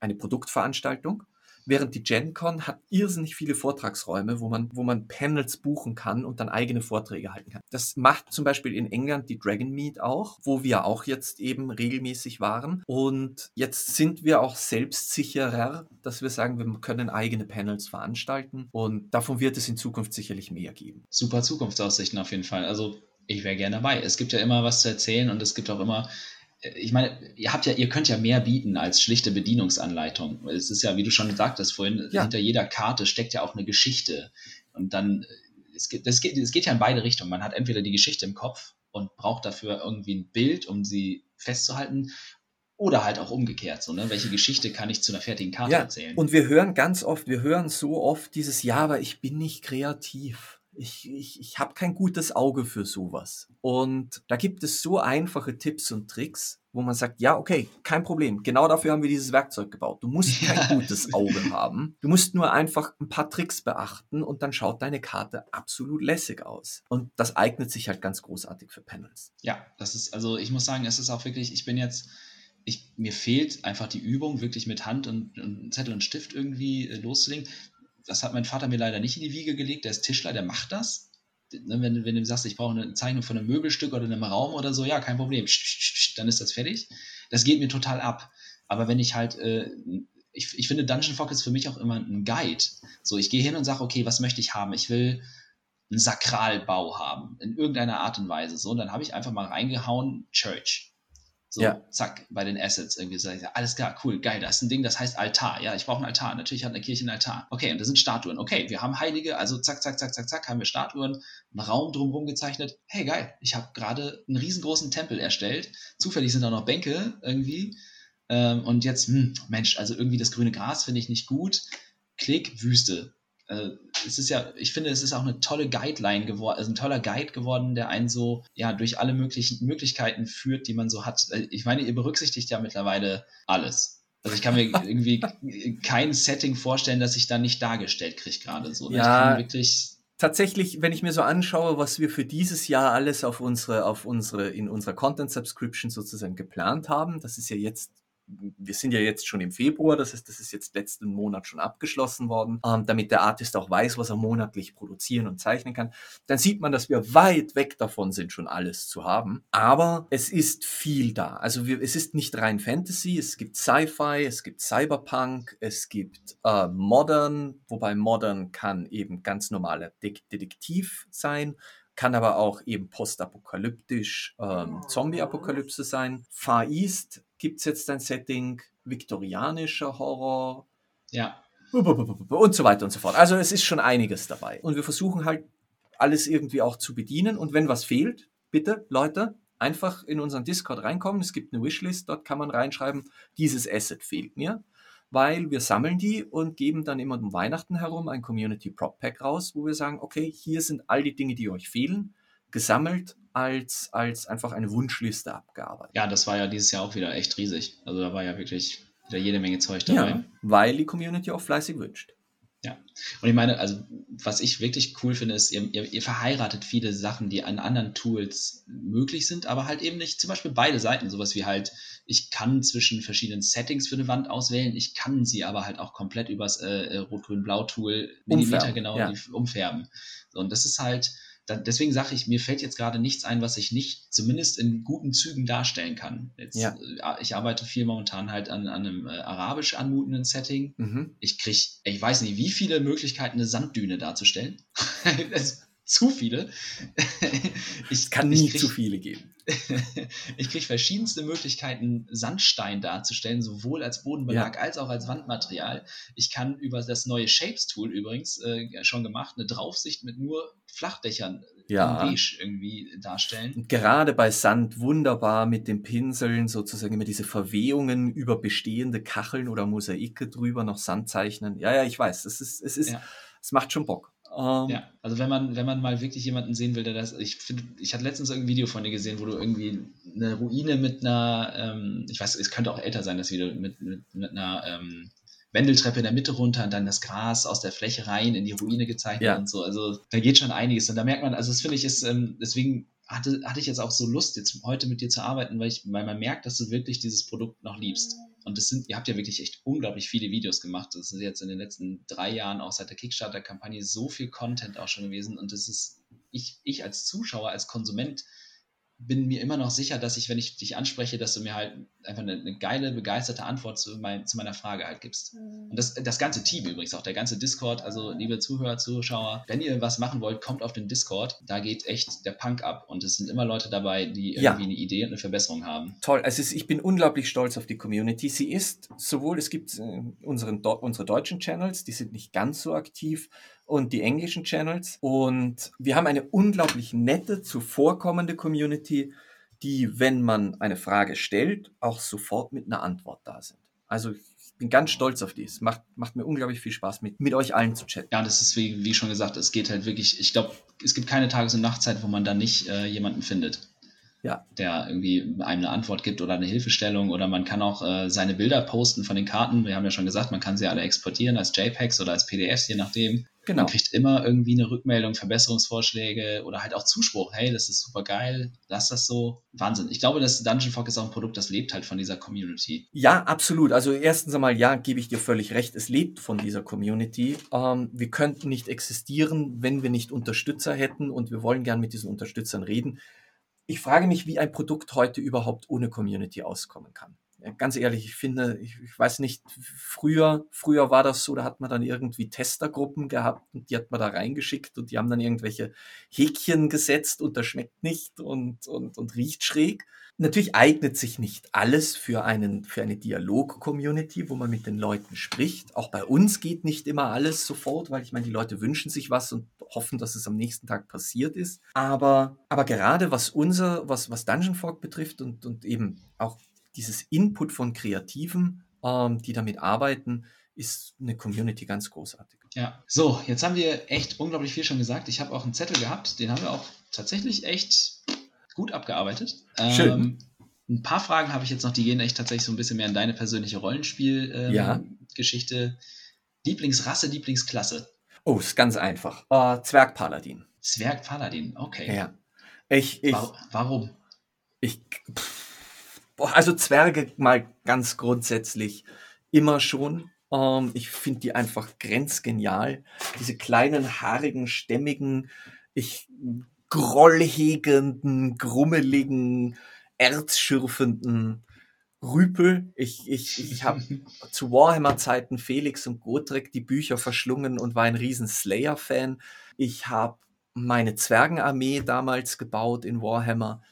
Speaker 2: eine Produktveranstaltung. Während die GenCon hat irrsinnig viele Vortragsräume, wo man, wo man Panels buchen kann und dann eigene Vorträge halten kann. Das macht zum Beispiel in England die Dragon Meet auch, wo wir auch jetzt eben regelmäßig waren. Und jetzt sind wir auch selbstsicherer, dass wir sagen, wir können eigene Panels veranstalten. Und davon wird es in Zukunft sicherlich mehr geben.
Speaker 1: Super Zukunftsaussichten auf jeden Fall. Also ich wäre gerne dabei. Es gibt ja immer was zu erzählen und es gibt auch immer ich meine, ihr habt ja, ihr könnt ja mehr bieten als schlichte Bedienungsanleitung. Es ist ja, wie du schon sagtest vorhin, ja. hinter jeder Karte steckt ja auch eine Geschichte. Und dann, es geht, das geht, es geht ja in beide Richtungen. Man hat entweder die Geschichte im Kopf und braucht dafür irgendwie ein Bild, um sie festzuhalten, oder halt auch umgekehrt, so, ne? Welche Geschichte kann ich zu einer fertigen Karte ja, erzählen?
Speaker 2: Und wir hören ganz oft, wir hören so oft dieses Ja, aber ich bin nicht kreativ. Ich, ich, ich habe kein gutes Auge für sowas. Und da gibt es so einfache Tipps und Tricks, wo man sagt, ja, okay, kein Problem. Genau dafür haben wir dieses Werkzeug gebaut. Du musst kein ja. gutes Auge haben. Du musst nur einfach ein paar Tricks beachten und dann schaut deine Karte absolut lässig aus. Und das eignet sich halt ganz großartig für Panels.
Speaker 1: Ja, das ist, also ich muss sagen, es ist auch wirklich, ich bin jetzt ich, mir fehlt einfach die Übung, wirklich mit Hand und, und Zettel und Stift irgendwie äh, loszulegen. Das hat mein Vater mir leider nicht in die Wiege gelegt. Der ist Tischler, der macht das. Ne, wenn, wenn du sagst, ich brauche eine Zeichnung von einem Möbelstück oder einem Raum oder so, ja, kein Problem. Dann ist das fertig. Das geht mir total ab. Aber wenn ich halt, äh, ich, ich finde, Dungeon Fog ist für mich auch immer ein Guide. So, ich gehe hin und sage, okay, was möchte ich haben? Ich will einen Sakralbau haben, in irgendeiner Art und Weise. So, und dann habe ich einfach mal reingehauen, Church. So, ja. zack, bei den Assets irgendwie ich, alles klar, cool, geil, da ist ein Ding, das heißt Altar. Ja, ich brauche einen Altar. Natürlich hat eine Kirche einen Altar. Okay, und da sind Statuen. Okay, wir haben Heilige, also zack, zack, zack, zack, zack, haben wir Statuen, einen Raum drumherum gezeichnet. Hey, geil, ich habe gerade einen riesengroßen Tempel erstellt. Zufällig sind da noch Bänke irgendwie. Ähm, und jetzt, hm, Mensch, also irgendwie das grüne Gras finde ich nicht gut. Klick, Wüste äh, es ist ja, ich finde, es ist auch eine tolle Guideline geworden, also ein toller Guide geworden, der einen so ja durch alle möglichen Möglichkeiten führt, die man so hat. Äh, ich meine, ihr berücksichtigt ja mittlerweile alles. Also ich kann mir irgendwie kein Setting vorstellen, das ich da nicht dargestellt kriege gerade so.
Speaker 2: Ne? Ja, wirklich tatsächlich, wenn ich mir so anschaue, was wir für dieses Jahr alles auf unsere, auf unsere, in unserer Content Subscription sozusagen geplant haben, das ist ja jetzt wir sind ja jetzt schon im Februar, das heißt, das ist jetzt letzten Monat schon abgeschlossen worden, ähm, damit der Artist auch weiß, was er monatlich produzieren und zeichnen kann. Dann sieht man, dass wir weit weg davon sind, schon alles zu haben. Aber es ist viel da. Also wir, es ist nicht rein Fantasy, es gibt Sci-Fi, es gibt Cyberpunk, es gibt äh, Modern, wobei Modern kann eben ganz normaler De Detektiv sein kann aber auch eben postapokalyptisch ähm, Zombie-Apokalypse sein. Far East gibt es jetzt ein Setting, viktorianischer Horror.
Speaker 1: Ja.
Speaker 2: Und so weiter und so fort. Also es ist schon einiges dabei. Und wir versuchen halt alles irgendwie auch zu bedienen. Und wenn was fehlt, bitte, Leute, einfach in unseren Discord reinkommen. Es gibt eine Wishlist, dort kann man reinschreiben, dieses Asset fehlt mir. Weil wir sammeln die und geben dann immer um Weihnachten herum ein Community Prop Pack raus, wo wir sagen, okay, hier sind all die Dinge, die euch fehlen, gesammelt als, als einfach eine Wunschliste abgearbeitet.
Speaker 1: Ja, das war ja dieses Jahr auch wieder echt riesig. Also da war ja wirklich wieder jede Menge Zeug dabei. Ja,
Speaker 2: weil die Community auch fleißig wünscht.
Speaker 1: Ja, und ich meine, also was ich wirklich cool finde, ist, ihr, ihr, ihr, verheiratet viele Sachen, die an anderen Tools möglich sind, aber halt eben nicht zum Beispiel beide Seiten. Sowas wie halt, ich kann zwischen verschiedenen Settings für eine Wand auswählen, ich kann sie aber halt auch komplett übers äh, äh Rot-Grün-Blau-Tool Millimeter genau ja. umfärben. Und das ist halt, deswegen sage ich, mir fällt jetzt gerade nichts ein, was ich nicht zumindest in guten Zügen darstellen kann. Jetzt, ja. äh, ich arbeite viel momentan halt an, an einem äh, arabisch anmutenden Setting. Mhm. Ich kriege, ich weiß nicht, wie viele Möglichkeiten, eine Sanddüne darzustellen. zu viele.
Speaker 2: ich kann nie krieg, zu viele geben.
Speaker 1: ich kriege verschiedenste Möglichkeiten, Sandstein darzustellen, sowohl als Bodenbelag ja. als auch als Wandmaterial. Ich kann über das neue Shapes-Tool übrigens äh, schon gemacht, eine Draufsicht mit nur Flachdächern
Speaker 2: ja.
Speaker 1: beige irgendwie darstellen.
Speaker 2: Gerade bei Sand wunderbar mit den Pinseln sozusagen immer diese Verwehungen über bestehende Kacheln oder Mosaike drüber noch Sand zeichnen. Ja, ja, ich weiß, es ist, es ist, ja. es macht schon Bock.
Speaker 1: Ähm, ja, also wenn man, wenn man mal wirklich jemanden sehen will, der das, ich finde, ich hatte letztens ein Video von dir gesehen, wo du irgendwie eine Ruine mit einer, ähm, ich weiß, es könnte auch älter sein, das Video, mit, mit, mit einer ähm, Wendeltreppe in der Mitte runter und dann das Gras aus der Fläche rein in die Ruine gezeichnet ja. und so. Also da geht schon einiges. Und da merkt man, also das finde ich ist, ähm, deswegen hatte, hatte ich jetzt auch so Lust, jetzt heute mit dir zu arbeiten, weil, ich, weil man merkt, dass du wirklich dieses Produkt noch liebst. Und das sind, ihr habt ja wirklich echt unglaublich viele Videos gemacht. Das ist jetzt in den letzten drei Jahren auch seit der Kickstarter-Kampagne so viel Content auch schon gewesen. Und das ist, ich, ich als Zuschauer, als Konsument bin mir immer noch sicher, dass ich, wenn ich dich anspreche, dass du mir halt einfach eine, eine geile, begeisterte Antwort zu, mein, zu, meiner Frage halt gibst. Und das, das ganze Team übrigens auch, der ganze Discord, also liebe Zuhörer, Zuschauer, wenn ihr was machen wollt, kommt auf den Discord. Da geht echt der Punk ab und es sind immer Leute dabei, die irgendwie ja. eine Idee und eine Verbesserung haben.
Speaker 2: Toll, also ich bin unglaublich stolz auf die Community. Sie ist sowohl, es gibt äh, unseren, unsere deutschen Channels, die sind nicht ganz so aktiv, und die englischen Channels. Und wir haben eine unglaublich nette, zuvorkommende Community, die, wenn man eine Frage stellt, auch sofort mit einer Antwort da sind. Also ich bin ganz stolz auf dies. Macht, macht mir unglaublich viel Spaß, mit, mit euch allen zu chatten.
Speaker 1: Ja, das ist wie, wie schon gesagt, es geht halt wirklich, ich glaube, es gibt keine Tages- und Nachtzeit, wo man da nicht äh, jemanden findet. Ja. Der irgendwie einem eine Antwort gibt oder eine Hilfestellung oder man kann auch äh, seine Bilder posten von den Karten. Wir haben ja schon gesagt, man kann sie alle exportieren als JPEGs oder als PDFs, je nachdem. Genau. Man kriegt immer irgendwie eine Rückmeldung, Verbesserungsvorschläge oder halt auch Zuspruch. Hey, das ist super geil, lass das so. Wahnsinn. Ich glaube, das Dungeon Fog ist auch ein Produkt, das lebt halt von dieser Community.
Speaker 2: Ja, absolut. Also erstens einmal, ja, gebe ich dir völlig recht. Es lebt von dieser Community. Ähm, wir könnten nicht existieren, wenn wir nicht Unterstützer hätten und wir wollen gern mit diesen Unterstützern reden. Ich frage mich, wie ein Produkt heute überhaupt ohne Community auskommen kann ganz ehrlich, ich finde, ich, ich, weiß nicht, früher, früher war das so, da hat man dann irgendwie Testergruppen gehabt und die hat man da reingeschickt und die haben dann irgendwelche Häkchen gesetzt und das schmeckt nicht und, und, und riecht schräg. Natürlich eignet sich nicht alles für einen, für eine Dialog-Community, wo man mit den Leuten spricht. Auch bei uns geht nicht immer alles sofort, weil ich meine, die Leute wünschen sich was und hoffen, dass es am nächsten Tag passiert ist. Aber, aber gerade was unser, was, was Dungeon Fork betrifft und, und eben auch dieses Input von Kreativen, ähm, die damit arbeiten, ist eine Community ganz großartig.
Speaker 1: Ja, so, jetzt haben wir echt unglaublich viel schon gesagt. Ich habe auch einen Zettel gehabt, den haben wir auch tatsächlich echt gut abgearbeitet. Schön. Ähm, ein paar Fragen habe ich jetzt noch, die gehen echt tatsächlich so ein bisschen mehr in deine persönliche Rollenspiel-Geschichte. Ähm, ja. Lieblingsrasse, Lieblingsklasse?
Speaker 2: Oh, ist ganz einfach. Uh, Zwergpaladin.
Speaker 1: Zwergpaladin, okay.
Speaker 2: Ja. Ich, ich,
Speaker 1: Warum?
Speaker 2: Ich, pff, also Zwerge mal ganz grundsätzlich immer schon. Ähm, ich finde die einfach grenzgenial. Diese kleinen, haarigen, stämmigen, ich grollhegenden, grummeligen, erzschürfenden Rüpel. Ich, ich, ich habe zu Warhammer-Zeiten Felix und Gotrek die Bücher verschlungen und war ein riesen Slayer-Fan. Ich habe meine Zwergenarmee damals gebaut in Warhammer.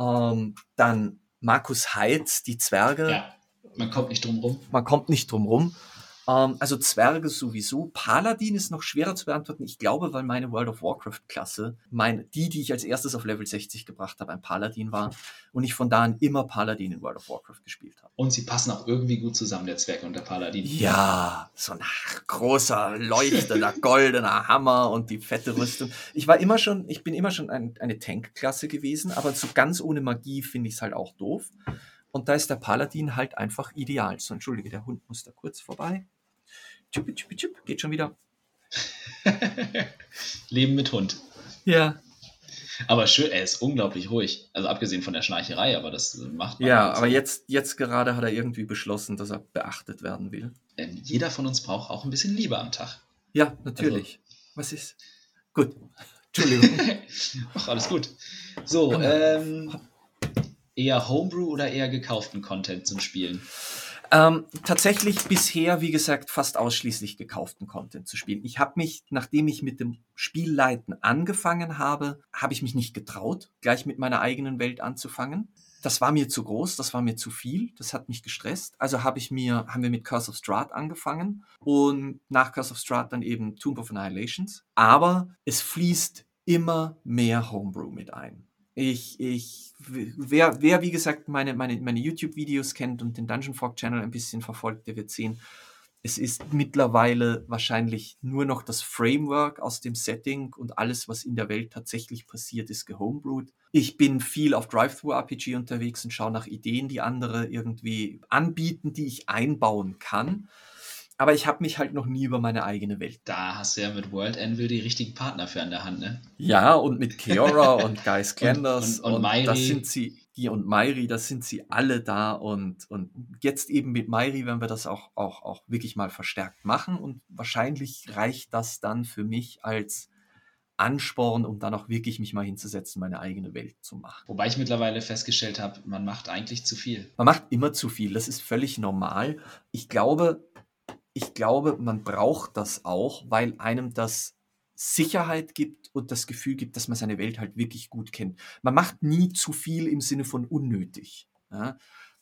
Speaker 2: Ähm, dann Markus Heitz, die Zwerge.
Speaker 1: Ja, man kommt nicht drum rum.
Speaker 2: Man kommt nicht drum rum. Ähm, also Zwerge sowieso. Paladin ist noch schwerer zu beantworten. Ich glaube, weil meine World of Warcraft-Klasse, meine, die, die ich als erstes auf Level 60 gebracht habe, ein Paladin war und ich von da an immer Paladin in World of Warcraft gespielt habe.
Speaker 1: Und sie passen auch irgendwie gut zusammen, der Zwerg und der Paladin.
Speaker 2: Ja, so ein großer, leuchtender, goldener Hammer und die fette Rüstung. Ich war immer schon, ich bin immer schon ein, eine Tank-Klasse gewesen, aber so ganz ohne Magie finde ich es halt auch doof. Und da ist der Paladin halt einfach ideal. So, entschuldige, der Hund muss da kurz vorbei. Tschüpp, tschüpp, tschüpp, geht schon wieder.
Speaker 1: Leben mit Hund.
Speaker 2: Ja.
Speaker 1: Aber schön, er ist unglaublich ruhig. Also abgesehen von der Schnarcherei, aber das macht
Speaker 2: man. Ja, halt aber so. jetzt, jetzt gerade hat er irgendwie beschlossen, dass er beachtet werden will.
Speaker 1: Ähm, jeder von uns braucht auch ein bisschen Liebe am Tag.
Speaker 2: Ja, natürlich. Also, Was ist? Gut. Entschuldigung.
Speaker 1: Ach, alles gut. So, ähm, eher Homebrew oder eher gekauften Content zum Spielen?
Speaker 2: Ähm, tatsächlich bisher, wie gesagt, fast ausschließlich gekauften Content zu spielen. Ich habe mich, nachdem ich mit dem Spielleiten angefangen habe, habe ich mich nicht getraut, gleich mit meiner eigenen Welt anzufangen. Das war mir zu groß, das war mir zu viel, das hat mich gestresst. Also habe ich mir, haben wir mit Curse of Strahd angefangen und nach Curse of Strahd dann eben Tomb of Annihilations. Aber es fließt immer mehr Homebrew mit ein. Ich, ich, wer, wer wie gesagt meine, meine, meine YouTube-Videos kennt und den Dungeon Fork Channel ein bisschen verfolgt, der wird sehen, es ist mittlerweile wahrscheinlich nur noch das Framework aus dem Setting und alles, was in der Welt tatsächlich passiert, ist gehomebrewed. Ich bin viel auf Drive-Thru-RPG unterwegs und schaue nach Ideen, die andere irgendwie anbieten, die ich einbauen kann aber ich habe mich halt noch nie über meine eigene Welt.
Speaker 1: Da hast du ja mit World Anvil die richtigen Partner für an der Hand, ne?
Speaker 2: Ja, und mit Keora und Guy Slanders und, und, und, und Mairi. Das sind sie, die und Mairi, das sind sie alle da und, und jetzt eben mit Mairi werden wir das auch, auch, auch wirklich mal verstärkt machen und wahrscheinlich reicht das dann für mich als Ansporn, um dann auch wirklich mich mal hinzusetzen, meine eigene Welt zu machen.
Speaker 1: Wobei ich mittlerweile festgestellt habe, man macht eigentlich zu viel.
Speaker 2: Man macht immer zu viel, das ist völlig normal. Ich glaube, ich glaube, man braucht das auch, weil einem das Sicherheit gibt und das Gefühl gibt, dass man seine Welt halt wirklich gut kennt. Man macht nie zu viel im Sinne von unnötig. Ja?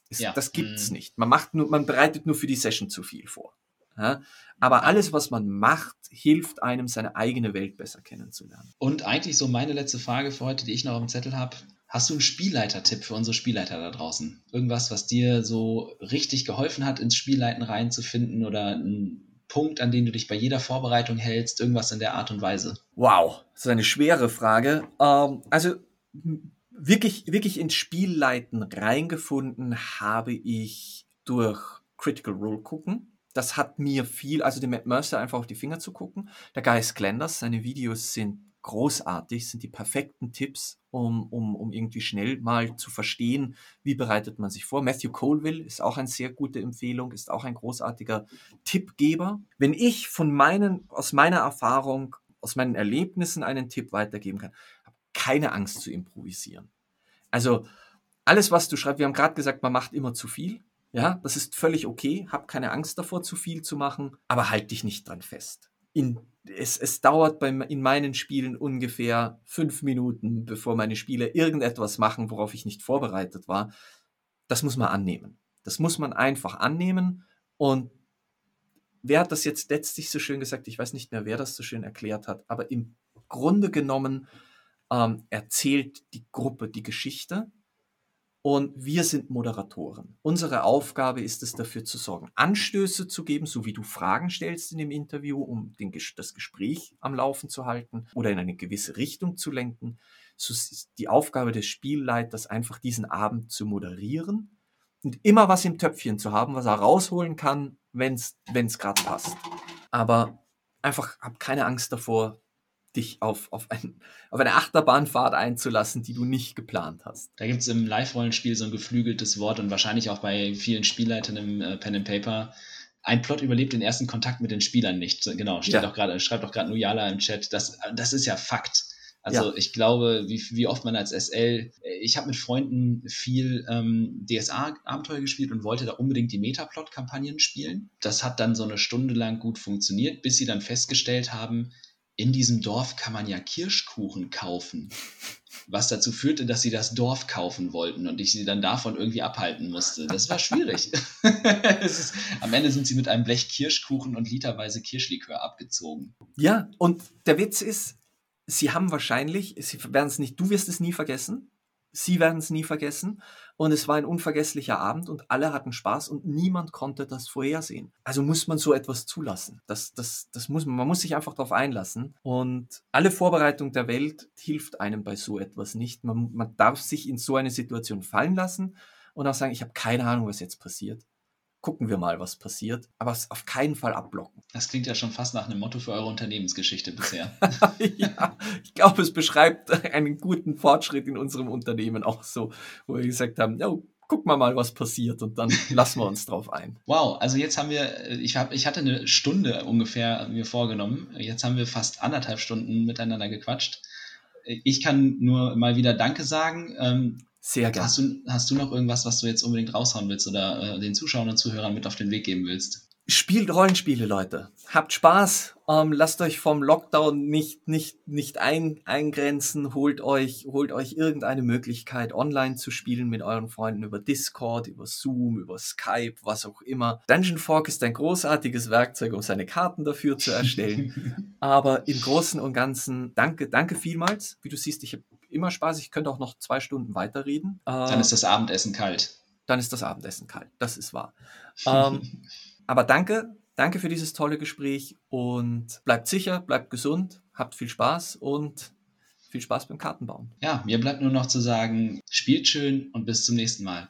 Speaker 2: Es, ja. Das gibt's mhm. nicht. Man macht nur, man bereitet nur für die Session zu viel vor. Ja? Aber alles, was man macht, hilft einem, seine eigene Welt besser kennenzulernen.
Speaker 1: Und eigentlich so meine letzte Frage für heute, die ich noch auf dem Zettel habe. Hast du einen Spielleiter-Tipp für unsere Spielleiter da draußen? Irgendwas, was dir so richtig geholfen hat, ins Spielleiten reinzufinden oder ein Punkt, an den du dich bei jeder Vorbereitung hältst? Irgendwas in der Art und Weise?
Speaker 2: Wow, das ist eine schwere Frage. Ähm, also wirklich, wirklich ins Spielleiten reingefunden habe ich durch Critical Role gucken das hat mir viel, also dem Matt Mercer einfach auf die Finger zu gucken. Der Guy Sklenders, seine Videos sind großartig, sind die perfekten Tipps, um, um, um irgendwie schnell mal zu verstehen, wie bereitet man sich vor. Matthew Colville ist auch eine sehr gute Empfehlung, ist auch ein großartiger Tippgeber. Wenn ich von meinen, aus meiner Erfahrung, aus meinen Erlebnissen einen Tipp weitergeben kann, habe keine Angst zu improvisieren. Also alles, was du schreibst, wir haben gerade gesagt, man macht immer zu viel. Ja, das ist völlig okay. Hab keine Angst davor, zu viel zu machen, aber halt dich nicht dran fest. In, es, es dauert bei, in meinen Spielen ungefähr fünf Minuten, bevor meine Spieler irgendetwas machen, worauf ich nicht vorbereitet war. Das muss man annehmen. Das muss man einfach annehmen. Und wer hat das jetzt letztlich so schön gesagt? Ich weiß nicht mehr, wer das so schön erklärt hat, aber im Grunde genommen ähm, erzählt die Gruppe die Geschichte und wir sind Moderatoren. Unsere Aufgabe ist es, dafür zu sorgen, Anstöße zu geben, so wie du Fragen stellst in dem Interview, um den, das Gespräch am Laufen zu halten oder in eine gewisse Richtung zu lenken. So ist die Aufgabe des Spielleiters einfach diesen Abend zu moderieren und immer was im Töpfchen zu haben, was er rausholen kann, wenn es gerade passt. Aber einfach hab keine Angst davor, dich auf, auf, ein, auf eine Achterbahnfahrt einzulassen, die du nicht geplant hast.
Speaker 1: Da gibt es im Live-Rollenspiel so ein geflügeltes Wort und wahrscheinlich auch bei vielen Spielleitern im äh, Pen and Paper. Ein Plot überlebt den ersten Kontakt mit den Spielern nicht. Genau, steht ja. auch grade, schreibt auch gerade Nuyala im Chat. Das, das ist ja Fakt. Also ja. ich glaube, wie, wie oft man als SL, ich habe mit Freunden viel ähm, DSA-Abenteuer gespielt und wollte da unbedingt die Metaplot-Kampagnen spielen. Das hat dann so eine Stunde lang gut funktioniert, bis sie dann festgestellt haben, in diesem Dorf kann man ja Kirschkuchen kaufen. Was dazu führte, dass sie das Dorf kaufen wollten und ich sie dann davon irgendwie abhalten musste. Das war schwierig. ist, am Ende sind sie mit einem Blech Kirschkuchen und literweise Kirschlikör abgezogen.
Speaker 2: Ja, und der Witz ist, sie haben wahrscheinlich, sie werden es nicht, du wirst es nie vergessen, Sie werden es nie vergessen. Und es war ein unvergesslicher Abend und alle hatten Spaß und niemand konnte das vorhersehen. Also muss man so etwas zulassen. Das, das, das muss man, man muss sich einfach darauf einlassen. Und alle Vorbereitung der Welt hilft einem bei so etwas nicht. Man, man darf sich in so eine Situation fallen lassen und auch sagen, ich habe keine Ahnung, was jetzt passiert gucken wir mal, was passiert. Aber es auf keinen Fall abblocken.
Speaker 1: Das klingt ja schon fast nach einem Motto für eure Unternehmensgeschichte bisher.
Speaker 2: ja, ich glaube, es beschreibt einen guten Fortschritt in unserem Unternehmen auch so, wo wir gesagt haben, oh, gucken wir mal, was passiert und dann lassen wir uns drauf ein.
Speaker 1: Wow, also jetzt haben wir, ich, hab, ich hatte eine Stunde ungefähr mir vorgenommen. Jetzt haben wir fast anderthalb Stunden miteinander gequatscht. Ich kann nur mal wieder Danke sagen. Ähm,
Speaker 2: sehr gerne.
Speaker 1: Hast du, hast du noch irgendwas, was du jetzt unbedingt raushauen willst oder äh, den Zuschauern und Zuhörern mit auf den Weg geben willst?
Speaker 2: Spielt Rollenspiele, Leute. Habt Spaß. Ähm, lasst euch vom Lockdown nicht, nicht, nicht ein, eingrenzen. Holt euch, holt euch irgendeine Möglichkeit, online zu spielen mit euren Freunden über Discord, über Zoom, über Skype, was auch immer. Dungeon Fork ist ein großartiges Werkzeug, um seine Karten dafür zu erstellen. Aber im Großen und Ganzen, danke, danke vielmals. Wie du siehst, ich habe immer Spaß. Ich könnte auch noch zwei Stunden weiterreden.
Speaker 1: Dann ist das Abendessen kalt.
Speaker 2: Dann ist das Abendessen kalt. Das ist wahr. ähm, aber danke, danke für dieses tolle Gespräch und bleibt sicher, bleibt gesund, habt viel Spaß und viel Spaß beim Kartenbauen.
Speaker 1: Ja, mir bleibt nur noch zu sagen, spielt schön und bis zum nächsten Mal.